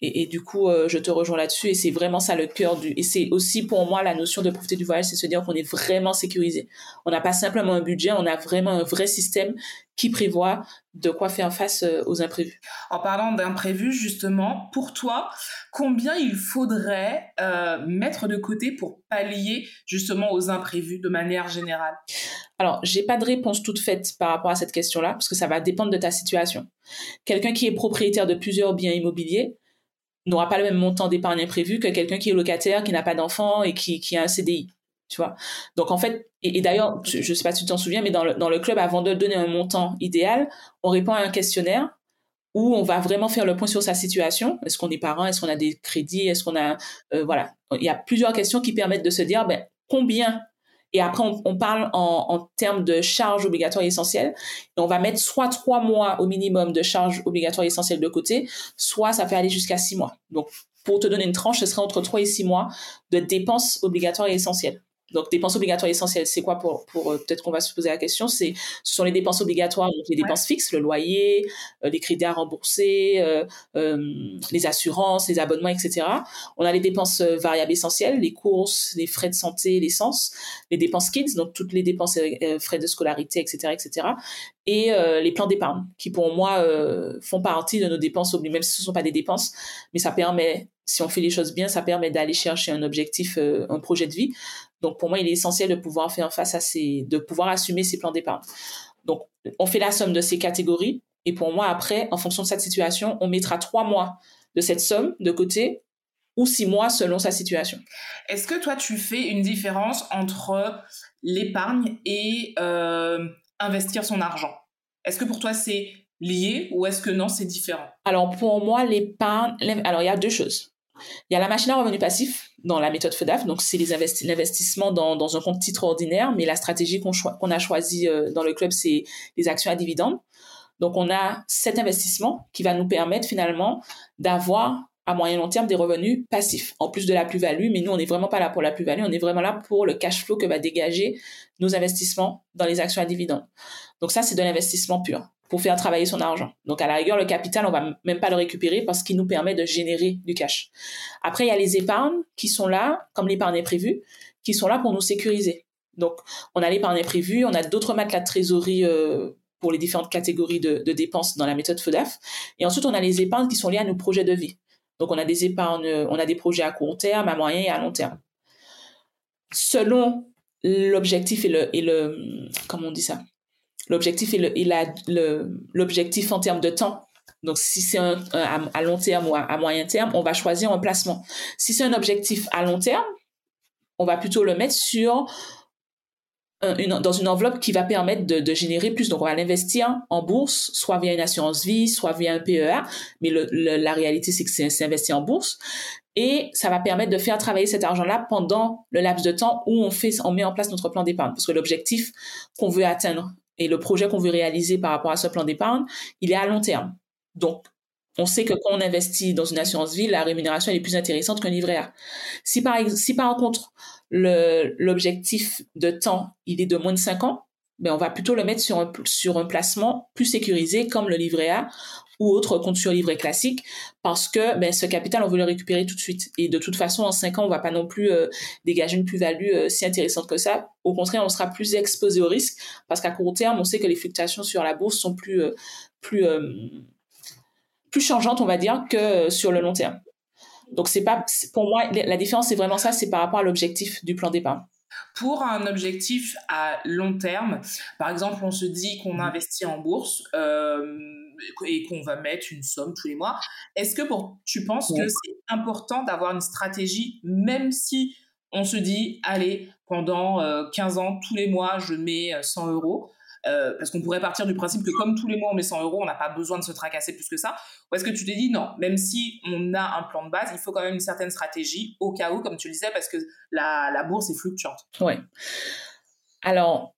Et, et du coup, euh, je te rejoins là-dessus. Et c'est vraiment ça le cœur du. Et c'est aussi pour moi la notion de profiter du voyage, c'est se dire qu'on est vraiment sécurisé. On n'a pas simplement un budget, on a vraiment un vrai système qui prévoit de quoi faire face euh, aux imprévus. En parlant d'imprévus, justement, pour toi, combien il faudrait euh, mettre de côté pour pallier justement aux imprévus de manière générale? Alors, j'ai pas de réponse toute faite par rapport à cette question-là, parce que ça va dépendre de ta situation. Quelqu'un qui est propriétaire de plusieurs biens immobiliers n'aura pas le même montant d'épargne imprévu que quelqu'un qui est locataire, qui n'a pas d'enfant et qui, qui a un CDI tu vois. Donc en fait, et, d'ailleurs, je, ne sais pas si tu t'en souviens, mais dans le, dans le club, avant de donner un montant idéal, on répond à un questionnaire où on va vraiment faire le point sur sa situation. Est-ce qu'on est parent? Est-ce qu'on a des crédits? Est-ce qu'on a euh, voilà Il y a plusieurs questions qui permettent de se dire ben combien. Et après, on, parle en, en, termes de charges obligatoires et essentielles. On va mettre soit trois mois au minimum de charges obligatoires et essentielles de côté, soit ça peut aller jusqu'à six mois. Donc, pour te donner une tranche, ce serait entre trois et six mois de dépenses obligatoires et essentielles. Donc, dépenses obligatoires essentielles, c'est quoi pour, pour euh, peut-être qu'on va se poser la question, c'est ce sont les dépenses obligatoires, donc les dépenses fixes, le loyer, euh, les crédits à rembourser, euh, les assurances, les abonnements, etc. On a les dépenses variables essentielles, les courses, les frais de santé, l'essence, les dépenses kids, donc toutes les dépenses frais de scolarité, etc., etc. Et les plans d'épargne, qui pour moi font partie de nos dépenses, même si ce ne sont pas des dépenses, mais ça permet si on fait les choses bien, ça permet d'aller chercher un objectif, un projet de vie. Donc pour moi, il est essentiel de pouvoir faire face à ces, de pouvoir assumer ces plans d'épargne. Donc on fait la somme de ces catégories et pour moi après, en fonction de cette situation, on mettra trois mois de cette somme de côté ou six mois selon sa situation. Est-ce que toi tu fais une différence entre l'épargne et euh, investir son argent? Est-ce que pour toi c'est lié ou est-ce que non c'est différent? Alors pour moi l'épargne, alors il y a deux choses. Il y a la machine à revenu passif dans la méthode FEDAF, donc c'est l'investissement dans, dans, un compte titre ordinaire, mais la stratégie qu'on a choisie euh, dans le club, c'est les actions à dividendes. Donc on a cet investissement qui va nous permettre finalement d'avoir à moyen long terme des revenus passifs, en plus de la plus-value, mais nous, on n'est vraiment pas là pour la plus-value, on est vraiment là pour le cash flow que va dégager nos investissements dans les actions à dividendes. Donc ça, c'est de l'investissement pur pour faire travailler son argent. Donc à la rigueur, le capital, on va même pas le récupérer parce qu'il nous permet de générer du cash. Après, il y a les épargnes qui sont là, comme l'épargne prévue, qui sont là pour nous sécuriser. Donc on a l'épargne prévue, on a d'autres matelas de trésorerie euh, pour les différentes catégories de, de, dépenses dans la méthode FEDAF. Et ensuite, on a les épargnes qui sont liées à nos projets de vie. Donc on a des épargnes, on a des projets à court terme, à moyen et à long terme. Selon l'objectif et le, comment on dit ça? L'objectif en termes de temps. Donc, si c'est un, à, long terme ou à, moyen terme, on va choisir un placement. Si c'est un objectif à long terme, on va plutôt le mettre sur une, dans une enveloppe qui va permettre de, de générer plus. Donc, on va l'investir en bourse, soit via une assurance vie, soit via un PEA. Mais le, la réalité, c'est que c'est investi en bourse. Et ça va permettre de faire travailler cet argent-là pendant le laps de temps où on fait, on met en place notre plan d'épargne. Parce que l'objectif qu'on veut atteindre et le projet qu'on veut réaliser par rapport à ce plan d'épargne, il est à long terme. Donc, on sait que quand on investit dans une assurance vie, la rémunération est plus intéressante qu'un livret. Si par, si par contre, l'objectif de temps, il est de moins de 5 ans, on va plutôt le mettre sur un, sur un placement plus sécurisé comme le livret A ou autre compte sur livret classique parce que ben, ce capital, on veut le récupérer tout de suite. Et de toute façon, en 5 ans, on va pas non plus euh, dégager une plus-value euh, si intéressante que ça. Au contraire, on sera plus exposé au risque parce qu'à court terme, on sait que les fluctuations sur la bourse sont plus, euh, plus, plus changeantes, on va dire, que sur le long terme. Donc, c'est pas, pour moi, la différence, c'est vraiment ça, c'est par rapport à l'objectif du plan d'épargne. Pour un objectif à long terme, par exemple, on se dit qu'on mmh. investit en bourse euh, et qu'on va mettre une somme tous les mois. Est-ce que pour, tu penses que c'est important d'avoir une stratégie, même si on se dit, allez, pendant 15 euh, ans, tous les mois, je mets 100 euros euh, parce qu'on pourrait partir du principe que comme tous les mois on met 100 euros, on n'a pas besoin de se tracasser plus que ça. Ou est-ce que tu t'es dit non, même si on a un plan de base, il faut quand même une certaine stratégie au cas où, comme tu le disais, parce que la, bourse est fluctuante. Oui. Alors,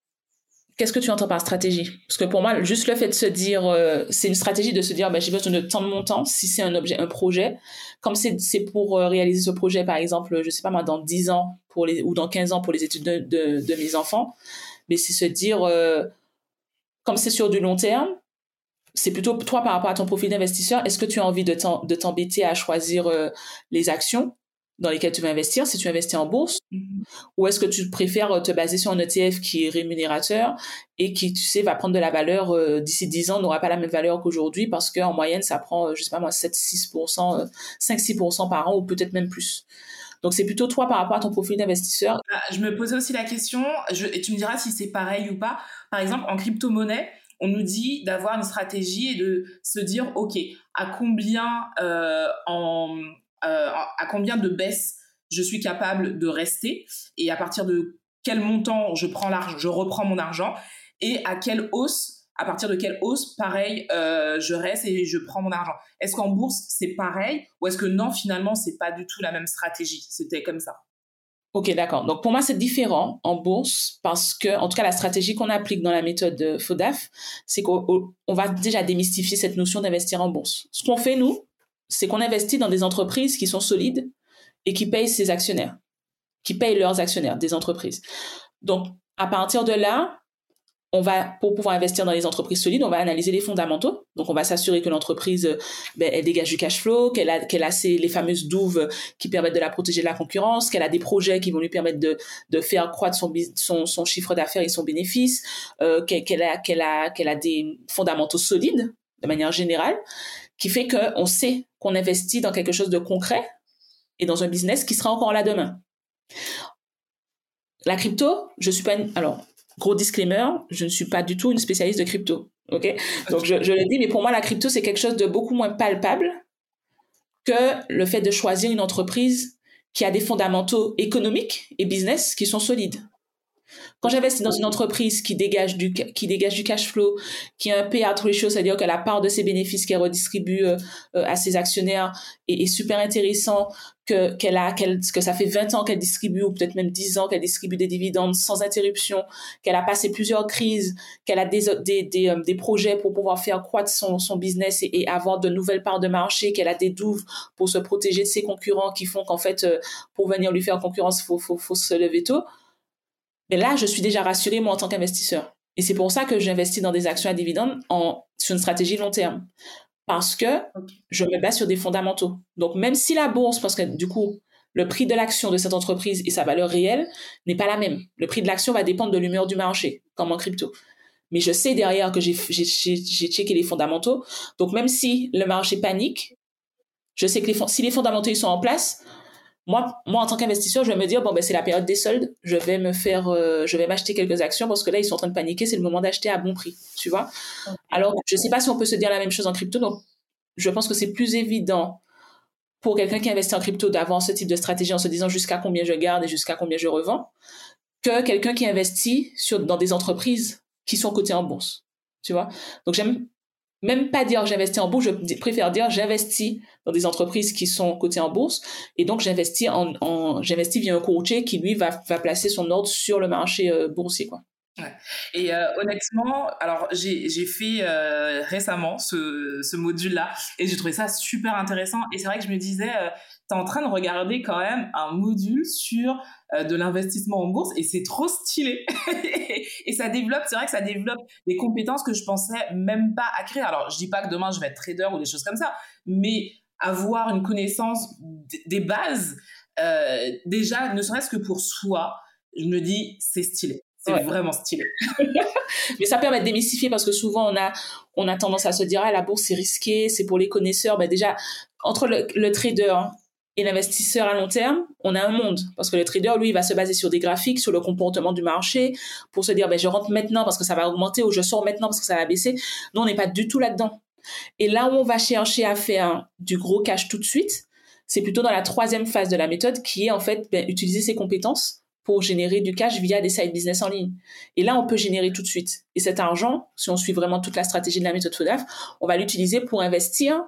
qu'est-ce que tu entends par stratégie? Parce que pour moi, juste le fait de se dire, euh, c'est une stratégie de se dire, bah, j'ai besoin de tant de montant si c'est un objet, un projet. Comme c'est pour euh, réaliser ce projet, par exemple, je sais pas moi, dans 10 ans pour les, ou dans 15 ans pour les études de, de, mes enfants, mais c'est se dire, comme c'est sur du long terme, c'est plutôt toi par rapport à ton profil d'investisseur, est-ce que tu as envie de t'embêter à choisir les actions dans lesquels tu veux investir, si tu investis en bourse, mm-hmm. ou est-ce que tu préfères te baser sur un ETF qui est rémunérateur et qui, tu sais, va prendre de la valeur euh, d'ici 10 ans, n'aura pas la même valeur qu'aujourd'hui parce qu'en moyenne, ça prend, euh, je sais pas moi, 7-6%, 5-6% euh, par an ou peut-être même plus. Donc, c'est plutôt toi par rapport à ton profil d'investisseur. Ah, je me posais aussi la question, et tu me diras si c'est pareil ou pas. Par exemple, en crypto-monnaie, on nous dit d'avoir une stratégie et de se dire, OK, à combien en, euh, à combien de baisses je suis capable de rester et à partir de quel montant je prends je reprends mon argent et à quelle hausse, à partir de quelle hausse, pareil, euh, je reste et je prends mon argent. Est-ce qu'en bourse c'est pareil ou est-ce que non finalement c'est pas du tout la même stratégie? C'était comme ça. Ok, d'accord. Donc pour moi, c'est différent en bourse parce que, en tout cas, la stratégie qu'on applique dans la méthode FODAF, c'est qu'on va déjà démystifier cette notion d'investir en bourse. Ce qu'on fait, nous, c'est qu'on investit dans des entreprises qui sont solides et qui payent ses actionnaires, qui payent leurs actionnaires des entreprises. Donc, à partir de là, on va, pour pouvoir investir dans les entreprises solides, on va analyser les fondamentaux. Donc, on va s'assurer que l'entreprise, ben, elle dégage du cash flow, qu'elle a, qu'elle a les fameuses douves qui permettent de la protéger de la concurrence, qu'elle a des projets qui vont lui permettre de, de faire croître son, son, chiffre d'affaires et son bénéfice, euh, qu'elle, a, qu'elle a, qu'elle a des fondamentaux solides de manière générale, qui fait qu'on sait qu'on investit dans quelque chose de concret et dans un business qui sera encore là demain. La crypto, je suis pas alors gros disclaimer, je ne suis pas du tout une spécialiste de crypto, ok? Donc je, je le dis, mais pour moi la crypto c'est quelque chose de beaucoup moins palpable que le fait de choisir une entreprise qui a des fondamentaux économiques et business qui sont solides. Quand j'investis dans une entreprise qui dégage du, qui dégage du cash flow, qui a un payout ratio, c'est-à-dire que la part de ses bénéfices qu'elle redistribue euh, euh, à ses actionnaires est, super intéressant, que, qu'elle a, qu'elle, que ça fait 20 ans qu'elle distribue, ou peut-être même 10 ans qu'elle distribue des dividendes sans interruption, qu'elle a passé plusieurs crises, qu'elle a des, des, des, euh, des, projets pour pouvoir faire croître son, son business et, avoir de nouvelles parts de marché, qu'elle a des douves pour se protéger de ses concurrents qui font qu'en fait, pour venir lui faire concurrence, faut, faut, faut se lever tôt. Et là, je suis déjà rassurée, moi, en tant qu'investisseur. Et c'est pour ça que j'investis dans des actions à dividendes en, sur une stratégie long terme. Parce que je me base sur des fondamentaux. Donc, même si la bourse, parce que du coup, le prix de l'action de cette entreprise et sa valeur réelle n'est pas la même. Le prix de l'action va dépendre de l'humeur du marché, comme en crypto. Mais je sais derrière que j'ai checké les fondamentaux. Donc, même si le marché panique, je sais que les, si les fondamentaux ils sont en place, moi, moi en tant qu'investisseur, je vais me dire bon ben c'est la période des soldes, je vais me faire, euh, je vais m'acheter quelques actions parce que là ils sont en train de paniquer, c'est le moment d'acheter à bon prix, tu vois. Alors je sais pas si on peut se dire la même chose en crypto, donc je pense que c'est plus évident pour quelqu'un qui investit en crypto d'avoir ce type de stratégie en se disant jusqu'à combien je garde et jusqu'à combien je revends, que quelqu'un qui investit sur dans des entreprises qui sont cotées en bourse, tu vois. Donc j'aime même pas dire j'investis en bourse, je préfère dire j'investis dans des entreprises qui sont cotées en bourse et donc j'investis en, j'investis via un courtier qui lui va, va placer son ordre sur le marché euh, boursier quoi. Et euh, honnêtement, alors j'ai fait euh, récemment ce, module-là et j'ai trouvé ça super intéressant. Et c'est vrai que je me disais, euh, tu es en train de regarder quand même un module sur euh, de l'investissement en bourse et c'est trop stylé. et ça développe, c'est vrai que ça développe des compétences que je pensais même pas acquérir. Alors je dis pas que demain je vais être trader ou des choses comme ça, mais avoir une connaissance des bases, déjà, ne serait-ce que pour soi, je me dis c'est stylé. C'est vraiment stylé. Mais ça permet de démystifier parce que souvent on a, on a tendance à se dire ah la bourse c'est risqué, c'est pour les connaisseurs. Ben déjà entre le, le trader et l'investisseur à long terme, on a un monde. Parce que le trader, lui, il va se baser sur des graphiques, sur le comportement du marché, pour se dire, ben, je rentre maintenant parce que ça va augmenter ou je sors maintenant parce que ça va baisser. Nous, on n'est pas du tout là-dedans. Et là où on va chercher à faire du gros cash tout de suite, c'est plutôt dans la troisième phase de la méthode qui est en fait ben, utiliser ses compétences pour générer du cash via des side business en ligne. Et là, on peut générer tout de suite. Et cet argent, si on suit vraiment toute la stratégie de la méthode FODAF, on va l'utiliser pour investir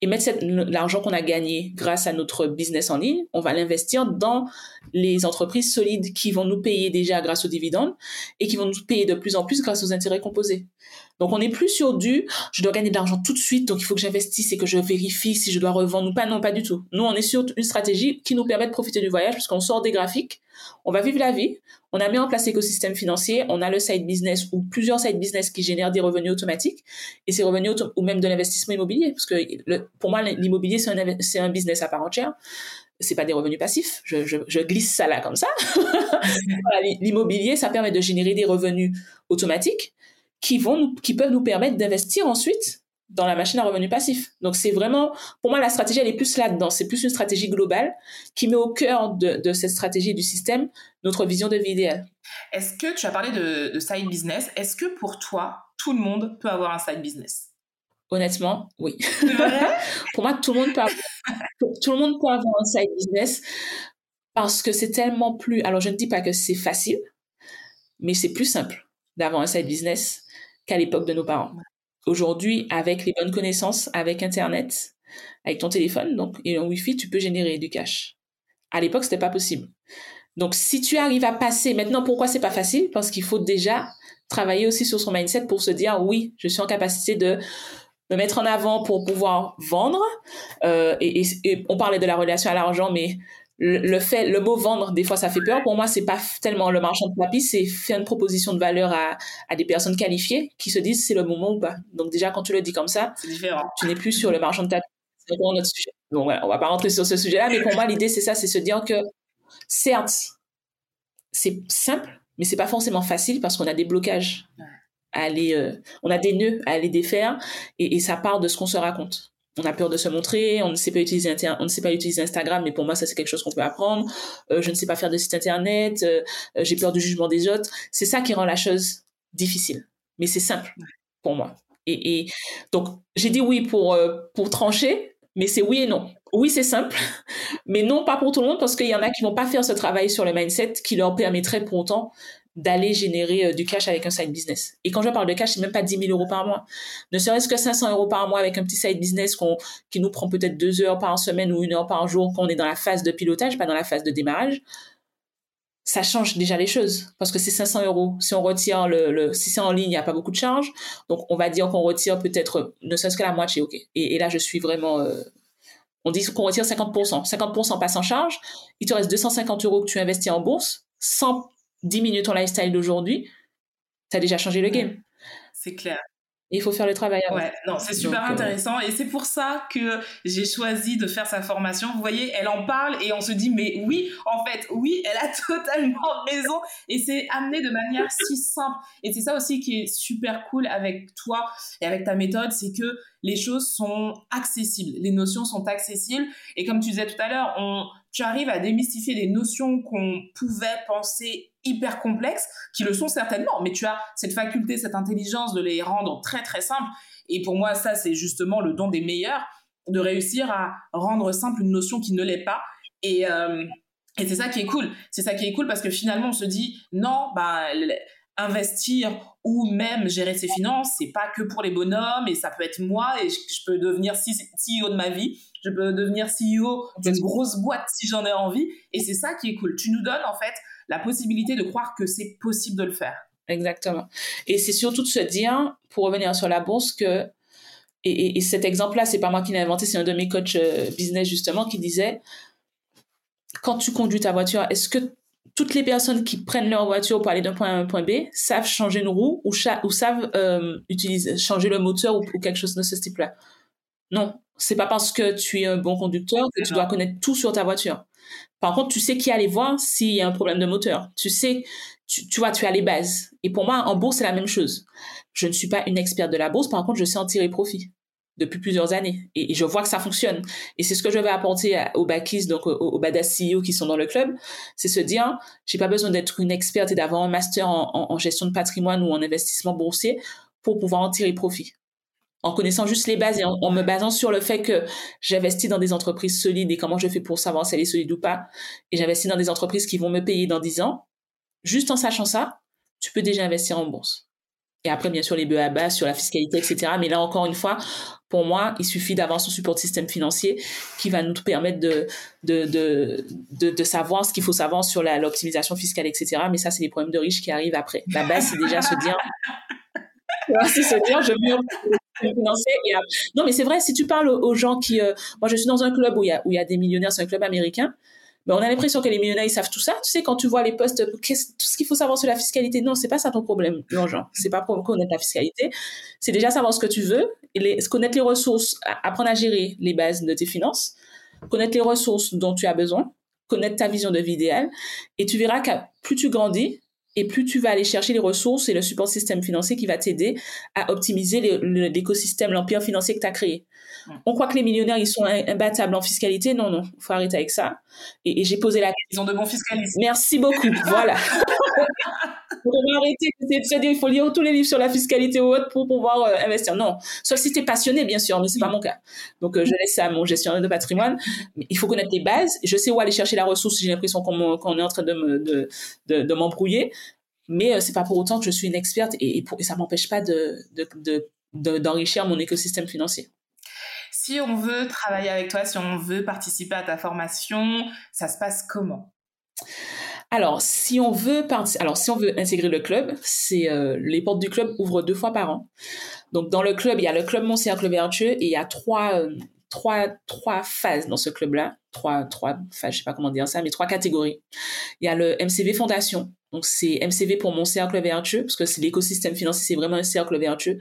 et mettre l'argent qu'on a gagné grâce à notre business en ligne, on va l'investir dans les entreprises solides qui vont nous payer déjà grâce aux dividendes et qui vont nous payer de plus en plus grâce aux intérêts composés. Donc on n'est plus sur du je dois gagner de l'argent tout de suite, donc il faut que j'investisse et que je vérifie si je dois revendre ou pas. Non, pas du tout. Nous, on est sur une stratégie qui nous permet de profiter du voyage puisqu'on sort des graphiques, on va vivre la vie, on a mis en place l'écosystème financier, on a le side business ou plusieurs side business qui génèrent des revenus automatiques et ces revenus ou même de l'investissement immobilier parce que pour moi l'immobilier c'est un, business à part entière c'est pas des revenus passifs, je, glisse ça là comme ça. L'immobilier, ça permet de générer des revenus automatiques qui vont qui peuvent nous permettre d'investir ensuite dans la machine à revenus passifs. Donc c'est vraiment, pour moi, la stratégie, elle est plus là-dedans. C'est plus une stratégie globale qui met au cœur de, de, cette stratégie du système notre vision de vie idéale. Est-ce que tu as parlé de, de side business Est-ce que pour toi, tout le monde peut avoir un side business? Honnêtement, oui. pour moi, tout le monde peut avoir, tout le monde peut avoir un side business parce que c'est tellement plus. Alors, je ne dis pas que c'est facile, mais c'est plus simple d'avoir un side business qu'à l'époque de nos parents. Aujourd'hui, avec les bonnes connaissances, avec Internet, avec ton téléphone, donc, et le Wi-Fi, tu peux générer du cash. À l'époque, c'était pas possible. Donc, si tu arrives à passer, maintenant, pourquoi c'est pas facile? Parce qu'il faut déjà travailler aussi sur son mindset pour se dire, oui, je suis en capacité de me mettre en avant pour pouvoir vendre. Euh, et, et, on parlait de la relation à l'argent, mais le, fait, le mot vendre, des fois, ça fait peur. Pour moi, c'est pas tellement le marchand de tapis, c'est faire une proposition de valeur à, à des personnes qualifiées qui se disent c'est le moment ou pas. Donc déjà, quand tu le dis comme ça, tu n'es plus sur le marchand de tapis. C'est un autre sujet. Donc voilà, on va pas rentrer sur ce sujet-là, mais pour moi, l'idée, c'est ça, c'est se dire que, certes, c'est simple, mais c'est pas forcément facile parce qu'on a des blocages à aller, euh, on a des nœuds à aller défaire et, et ça part de ce qu'on se raconte on a peur de se montrer, on ne sait pas utiliser Instagram, mais pour moi ça c'est quelque chose qu'on peut apprendre. Euh, je ne sais pas faire de site internet, euh, euh, j'ai peur du jugement des autres. C'est ça qui rend la chose difficile, mais c'est simple pour moi. Et, donc j'ai dit oui pour trancher, mais c'est oui et non. Oui c'est simple, mais non pas pour tout le monde parce qu'il y en a qui vont pas faire ce travail sur le mindset qui leur permettrait pour autant d'aller générer euh, du cash avec un side business. Et quand je parle de cash, c'est même pas 10 000 euros par mois. Ne serait-ce que 500 euros par mois avec un petit side business qui nous prend peut-être deux heures par semaine ou une heure par jour quand on est dans la phase de pilotage, pas dans la phase de démarrage. Ça change déjà les choses parce que c'est 500 euros. Si on retire le, si c'est en ligne, il n'y a pas beaucoup de charges. Donc, on va dire qu'on retire peut-être ne serait-ce que la moitié, ok. Et, et là, je suis vraiment, euh, on dit qu'on retire 50%. 50% passe en charge. Il te reste 250 euros que tu investis en bourse sans diminuer ton lifestyle d'aujourd'hui, tu as déjà changé le game. C'est clair il faut faire le travail. Ouais, non, c'est super euh, intéressant et c'est pour ça que j'ai choisi de faire sa formation. Vous voyez, elle en parle et on se dit mais oui, en fait, oui, elle a totalement raison et c'est amené de manière si simple. Et c'est ça aussi qui est super cool avec toi et avec ta méthode, c'est que les choses sont accessibles, les notions sont accessibles et comme tu disais tout à l'heure, on tu arrives à démystifier des notions qu'on pouvait penser hyper complexes, qui le sont certainement, mais tu as cette faculté, cette intelligence de les rendre très très simples. Et pour moi, ça, c'est justement le don des meilleurs, de réussir à rendre simple une notion qui ne l'est pas. Et, euh, et c'est ça qui est cool. C'est ça qui est cool parce que finalement, on se dit, non, bah, investir ou même gérer ses finances, c'est pas que pour les bonhommes et ça peut être moi et je, peux devenir CEO de ma vie, je peux devenir CEO d'une grosse boîte si j'en ai envie et c'est ça qui est cool. Tu nous donnes en fait la possibilité de croire que c'est possible de le faire. Exactement. Et c'est surtout de se dire, pour revenir sur la bourse, que et, et, cet exemple-là, c'est pas moi qui l'ai inventé, c'est un de mes coachs euh, business justement qui disait quand tu conduis ta voiture, est-ce que toutes les personnes qui prennent leur voiture pour aller d'un point A à un point B savent changer une roue ou, ou savent euh, utiliser, changer le moteur ou, quelque chose de ce type-là. Non, c'est pas parce que tu es un bon conducteur que tu dois connaître tout sur ta voiture. Par contre, tu sais qui aller voir s'il y a un problème de moteur. Tu sais, tu, tu vois, tu as les bases. Et pour moi, en bourse, c'est la même chose. Je ne suis pas une experte de la bourse, par contre, je sais en tirer profit depuis plusieurs années. Et, je vois que ça fonctionne. Et c'est ce que je vais apporter aux backis, donc aux, badass CEO qui sont dans le club, c'est se dire, j'ai pas besoin d'être une experte et d'avoir un master en, gestion de patrimoine ou en investissement boursier pour pouvoir en tirer profit. En connaissant juste les bases et en, me basant sur le fait que j'investis dans des entreprises solides et comment je fais pour savoir si elles sont solides ou pas, et j'investis dans des entreprises qui vont me payer dans 10 ans, juste en sachant ça, tu peux déjà investir en bourse. Et après, bien sûr, les bas sur la fiscalité, etc. Mais là, encore une fois, pour moi, il suffit d'avoir son support de système financier qui va nous permettre de, de, de, de, savoir ce qu'il faut savoir sur l'optimisation fiscale, etc. Mais ça, c'est les problèmes de riches qui arrivent après. La base, c'est déjà se dire, c'est se dire, je veux financer. Non, mais c'est vrai, si tu parles aux gens qui, euh, moi, je suis dans un club où il y a, où il y a des millionnaires, c'est un club américain. Ben, on a l'impression que les millionnaires, ils savent tout ça. Tu sais, quand tu vois les postes, tout ce qu'il faut savoir sur la fiscalité, non, c'est pas ça ton problème, Ce C'est pas pour connaître la fiscalité. C'est déjà savoir ce que tu veux, connaître les ressources, apprendre à gérer les bases de tes finances, connaître les ressources dont tu as besoin, connaître ta vision de vie idéale, et tu verras que plus tu grandis, et plus tu vas aller chercher les ressources et le support système financier qui va t'aider à optimiser l'écosystème, l'empire financier que tu as créé. On croit que les millionnaires, ils sont imbattables en fiscalité. Non, non, il faut arrêter avec ça. Et, j'ai posé la question. Ils ont de bons fiscalistes. Merci beaucoup. voilà. on va arrêter de se dire il faut lire tous les livres sur la fiscalité ou autre pour pouvoir euh, investir. Non, sauf si tu es passionné, bien sûr, mais c'est pas mon cas. Donc, euh, je laisse ça à mon gestionnaire de patrimoine. Mais il faut connaître les bases. Je sais où aller chercher la ressource. J'ai l'impression qu'on est en train de, de, de, m'embrouiller. Mais euh, c'est pas pour autant que je suis une experte et, et, ça m'empêche pas de, d'enrichir mon écosystème financier. Si on veut travailler avec toi, si on veut participer à ta formation, ça se passe comment? Alors, si on veut alors si on veut intégrer le club, c'est euh, les portes du club ouvrent deux fois par an. Donc dans le club, il y a le club Mon Cercle Vertueux et il y a trois euh, trois trois phases dans ce club-là, trois trois phases, je sais pas comment dire ça, mais trois catégories. Il y a le MCV Fondation. Donc c'est MCV pour mon cercle vertueux parce que c'est l'écosystème financier, c'est vraiment un cercle vertueux.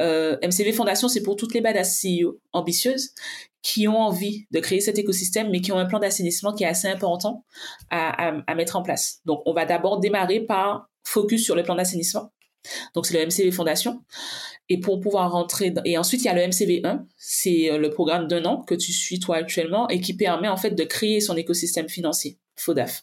Euh, MCV Fondation, c'est pour toutes les badass CEO ambitieuses qui ont envie de créer cet écosystème, mais qui ont un plan d'assainissement qui est assez important à, à, à mettre en place. Donc, on va d'abord démarrer par focus sur le plan d'assainissement. Donc, c'est le MCV Fondation. Et pour pouvoir rentrer, et ensuite, il y a le MCV1. C'est euh, le programme d'un an que tu suis toi actuellement et qui permet, en fait, de créer son écosystème financier. FODAF.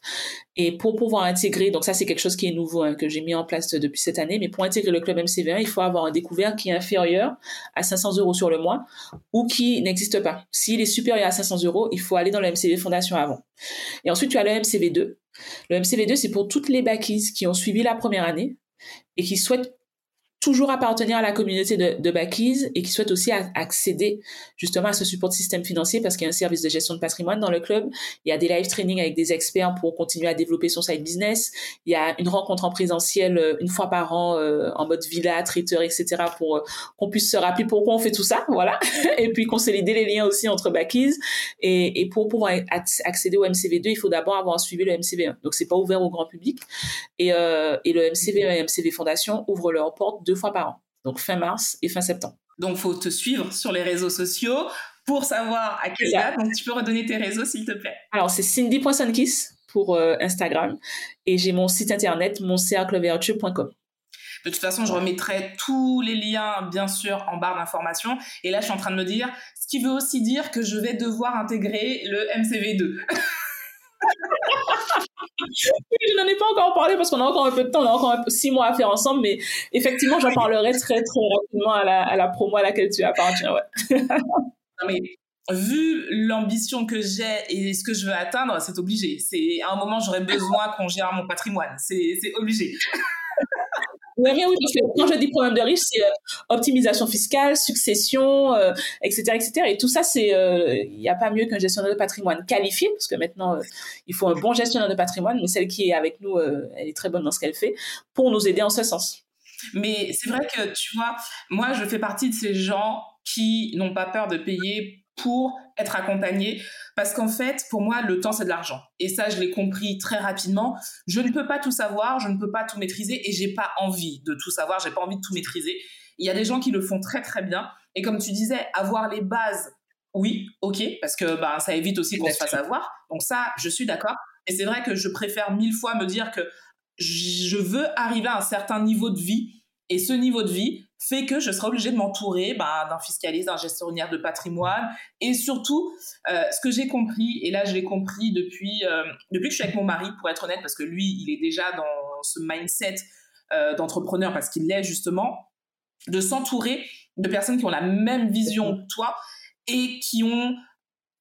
Et pour pouvoir intégrer, donc ça c'est quelque chose qui est nouveau, hein, que j'ai mis en place depuis cette année, mais pour intégrer le club MCV1, il faut avoir un découvert qui est inférieur à 500 euros sur le mois ou qui n'existe pas. S'il est supérieur à 500 euros, il faut aller dans le MCV Fondation avant. Et ensuite, tu as le MCV2. Le MCV2, c'est pour toutes les backies qui ont suivi la première année et qui souhaitent toujours appartenir à la communauté de, de et qui souhaitent aussi accéder justement à ce support de système financier parce qu'il y a un service de gestion de patrimoine dans le club. Il y a des live training avec des experts pour continuer à développer son side business. Il y a une rencontre en présentiel euh, une fois par an euh, en mode villa, traiteur, etc. pour euh, qu'on puisse se rappeler pourquoi on fait tout ça, voilà. et puis consolider les liens aussi entre Backies. Et, et pour pouvoir accéder au MCV2, il faut d'abord avoir suivi le MCV1. Donc c'est pas ouvert au grand public. Et, euh, et le MCV1 et MCV Fondation ouvrent leurs portes deux fois par an, donc fin mars et fin septembre. Donc, faut te suivre sur les réseaux sociaux pour savoir à quelle date. Donc, tu peux redonner tes réseaux, s'il te plaît. Alors, c'est cindy.sonkiss pour euh, Instagram et j'ai mon site internet moncerclevertueux.com. De toute façon, je remettrai tous les liens, bien sûr, en barre d'informations. Et là, je suis en train de me dire, ce qui veut aussi dire que je vais devoir intégrer le MCV2. je n'en ai pas encore parlé parce qu'on a encore un peu de temps, on a encore six mois à faire ensemble, mais effectivement, j'en parlerai très, très rapidement à la, promo à laquelle tu appartiens. Ouais. non, mais vu l'ambition que j'ai et ce que je veux atteindre, c'est obligé. À un moment, j'aurais besoin qu'on gère mon patrimoine. C'est obligé. Oui, oui, parce que quand je dis problème de riche, c'est euh, optimisation fiscale, succession, etc., euh, etc. Et tout ça, c'est, il euh, n'y a pas mieux qu'un gestionnaire de patrimoine qualifié, parce que maintenant, il faut un bon gestionnaire de patrimoine, mais celle qui est avec nous, elle est très bonne dans ce qu'elle fait, pour nous aider en ce sens. Mais c'est vrai que, tu vois, moi, je fais partie de ces gens qui n'ont pas peur de payer pour être accompagné parce qu'en fait pour moi le temps c'est de l'argent. Et ça je l'ai compris très rapidement. Je ne peux pas tout savoir je ne peux pas tout maîtriser et j'ai pas envie de tout savoir j'ai pas envie de tout maîtriser. Il y a des gens qui le font très très bien. Et comme tu disais avoir les bases oui ok parce que bah, ça évite aussi qu'on se fasse avoir. Donc ça je suis d'accord. Et c'est vrai que je préfère mille fois me dire que je veux arriver à un certain niveau de vie. Et ce niveau de vie fait que je serai obligée de m'entourer bah, d'un fiscaliste, d'un gestionnaire de patrimoine. Et surtout, euh, ce que j'ai compris, et là je l'ai compris depuis, euh, depuis que je suis avec mon mari, pour être honnête, parce que lui, il est déjà dans ce mindset euh, d'entrepreneur, parce qu'il l'est justement, de s'entourer de personnes qui ont la même vision que toi et qui ont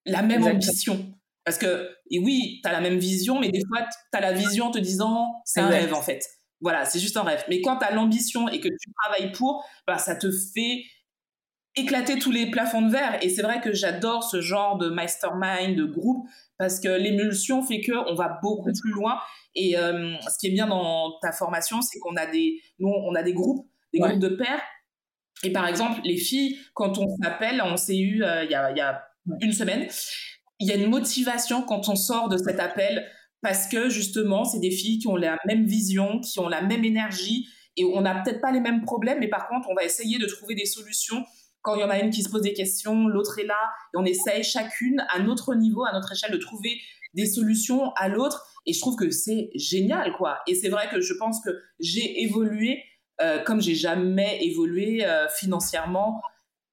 la même ambition. Parce que, et oui, tu as la même vision, mais des fois, tu as la vision en te disant, c'est un rêve en fait. Voilà, c'est juste un rêve. Mais quand tu as l'ambition et que tu travailles pour, bah, ça te fait éclater tous les plafonds de verre. Et c'est vrai que j'adore ce genre de mastermind, de groupe, parce que l'émulsion fait que on va beaucoup plus loin. Et euh, ce qui est bien dans ta formation, c'est qu'on a des, nous, on a des groupes, des groupes de pairs. Et par exemple, les filles, quand on s'appelle, on s'est eu euh, il y, a, y a une semaine, il y a une motivation quand on sort de cet appel parce que justement, c'est des filles qui ont la même vision, qui ont la même énergie et on n'a peut-être pas les mêmes problèmes, mais par contre, on va essayer de trouver des solutions. Quand il y en a une qui se pose des questions, l'autre est là et on essaye chacune à notre niveau, à notre échelle, de trouver des solutions à l'autre. Et je trouve que c'est génial, quoi. Et c'est vrai que je pense que j'ai évolué euh, comme j'ai jamais évolué euh, financièrement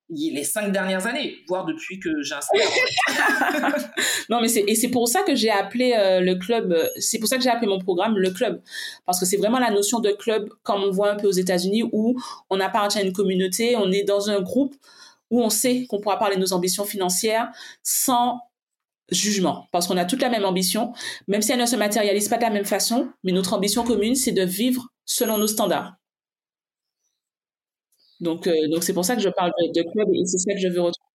les cinq dernières années, voire depuis que j'ai un salaire. non, mais c'est pour ça que j'ai appelé euh, le club. Euh, c'est pour ça que j'ai appelé mon programme le club, parce que c'est vraiment la notion de club comme on voit un peu aux États-Unis où on appartient à une communauté, on est dans un groupe où on sait qu'on pourra parler de nos ambitions financières sans jugement, parce qu'on a toute la même ambition, même si elle ne se matérialise pas de la même façon, mais notre ambition commune, c'est de vivre selon nos standards. Donc, euh, donc c'est pour ça que je parle de, club et c'est ça que je veux retrouver.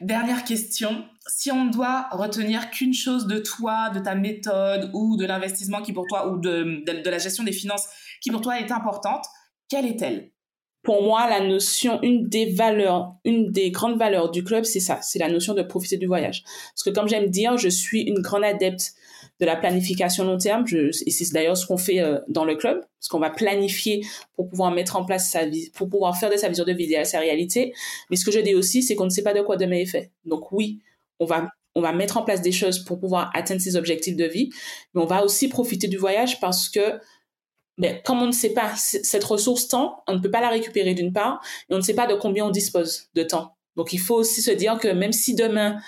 Dernière question. Si on ne doit retenir qu'une chose de toi, de ta méthode ou de l'investissement qui pour toi, ou de, de, la gestion des finances qui pour toi est importante, quelle est-elle? Pour moi, la notion, une des valeurs, une des grandes valeurs du club, c'est ça, c'est la notion de profiter du voyage. Parce que comme j'aime dire, je suis une grande adepte de la planification long terme. Et c'est d'ailleurs ce qu'on fait euh, dans le club, ce qu'on va planifier pour pouvoir mettre en place sa vie, pour pouvoir faire de sa vision de vie à sa réalité. Mais ce que je dis aussi, c'est qu'on ne sait pas de quoi demain est fait. Donc oui, on va on va mettre en place des choses pour pouvoir atteindre ses objectifs de vie, mais on va aussi profiter du voyage parce que ben, comme on ne sait pas cette ressource temps, on ne peut pas la récupérer d'une part, et on ne sait pas de combien on dispose de temps. Donc il faut aussi se dire que même si demain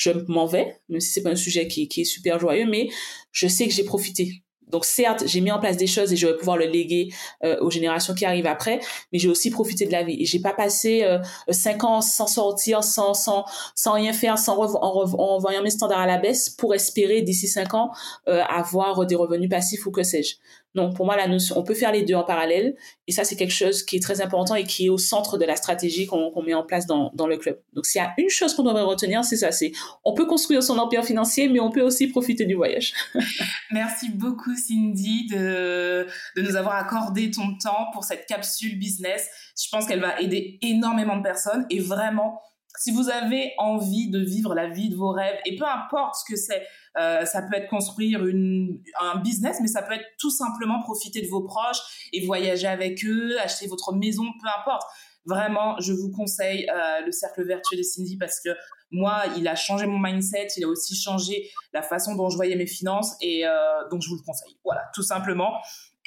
je m'en vais, même si c'est pas un sujet qui, est super joyeux, mais je sais que j'ai profité. Donc certes, j'ai mis en place des choses et je vais pouvoir le léguer euh, aux générations qui arrivent après, mais j'ai aussi profité de la vie. Et j'ai pas passé euh, cinq ans sans sortir, sans rien faire, sans en, en, voyant mes standards à la baisse pour espérer d'ici cinq ans euh, avoir des revenus passifs ou que sais-je. Non, pour moi, la notion, on peut faire les deux en parallèle. Et ça, c'est quelque chose qui est très important et qui est au centre de la stratégie qu'on met en place dans, le club. Donc, s'il y a une chose qu'on devrait retenir, c'est ça. C'est, on peut construire son empire financier, mais on peut aussi profiter du voyage. Merci beaucoup, Cindy, de nous avoir accordé ton temps pour cette capsule business. Je pense qu'elle va aider énormément de personnes et vraiment, si vous avez envie de vivre la vie de vos rêves, et peu importe ce que c'est, euh, ça peut être construire un business, mais ça peut être tout simplement profiter de vos proches et voyager avec eux, acheter votre maison, peu importe. Vraiment, je vous conseille euh, le cercle vertueux de Cindy parce que moi, il a changé mon mindset, il a aussi changé la façon dont je voyais mes finances et euh, donc je vous le conseille. Voilà, tout simplement.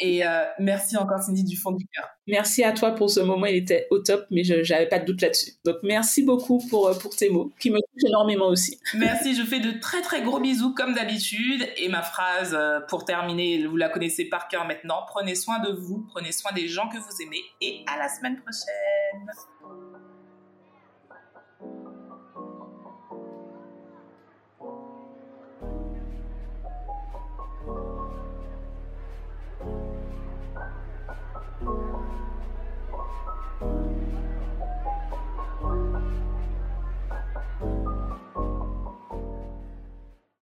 Et euh, merci encore Cindy du fond du cœur. Merci à toi pour ce moment, il était au top, mais je n'avais pas de doute là-dessus. Donc merci beaucoup pour, euh, pour tes mots, qui me touchent énormément aussi. Merci, je fais de très très gros bisous comme d'habitude. Et ma phrase euh, pour terminer, vous la connaissez par cœur maintenant, prenez soin de vous, prenez soin des gens que vous aimez et à la semaine prochaine.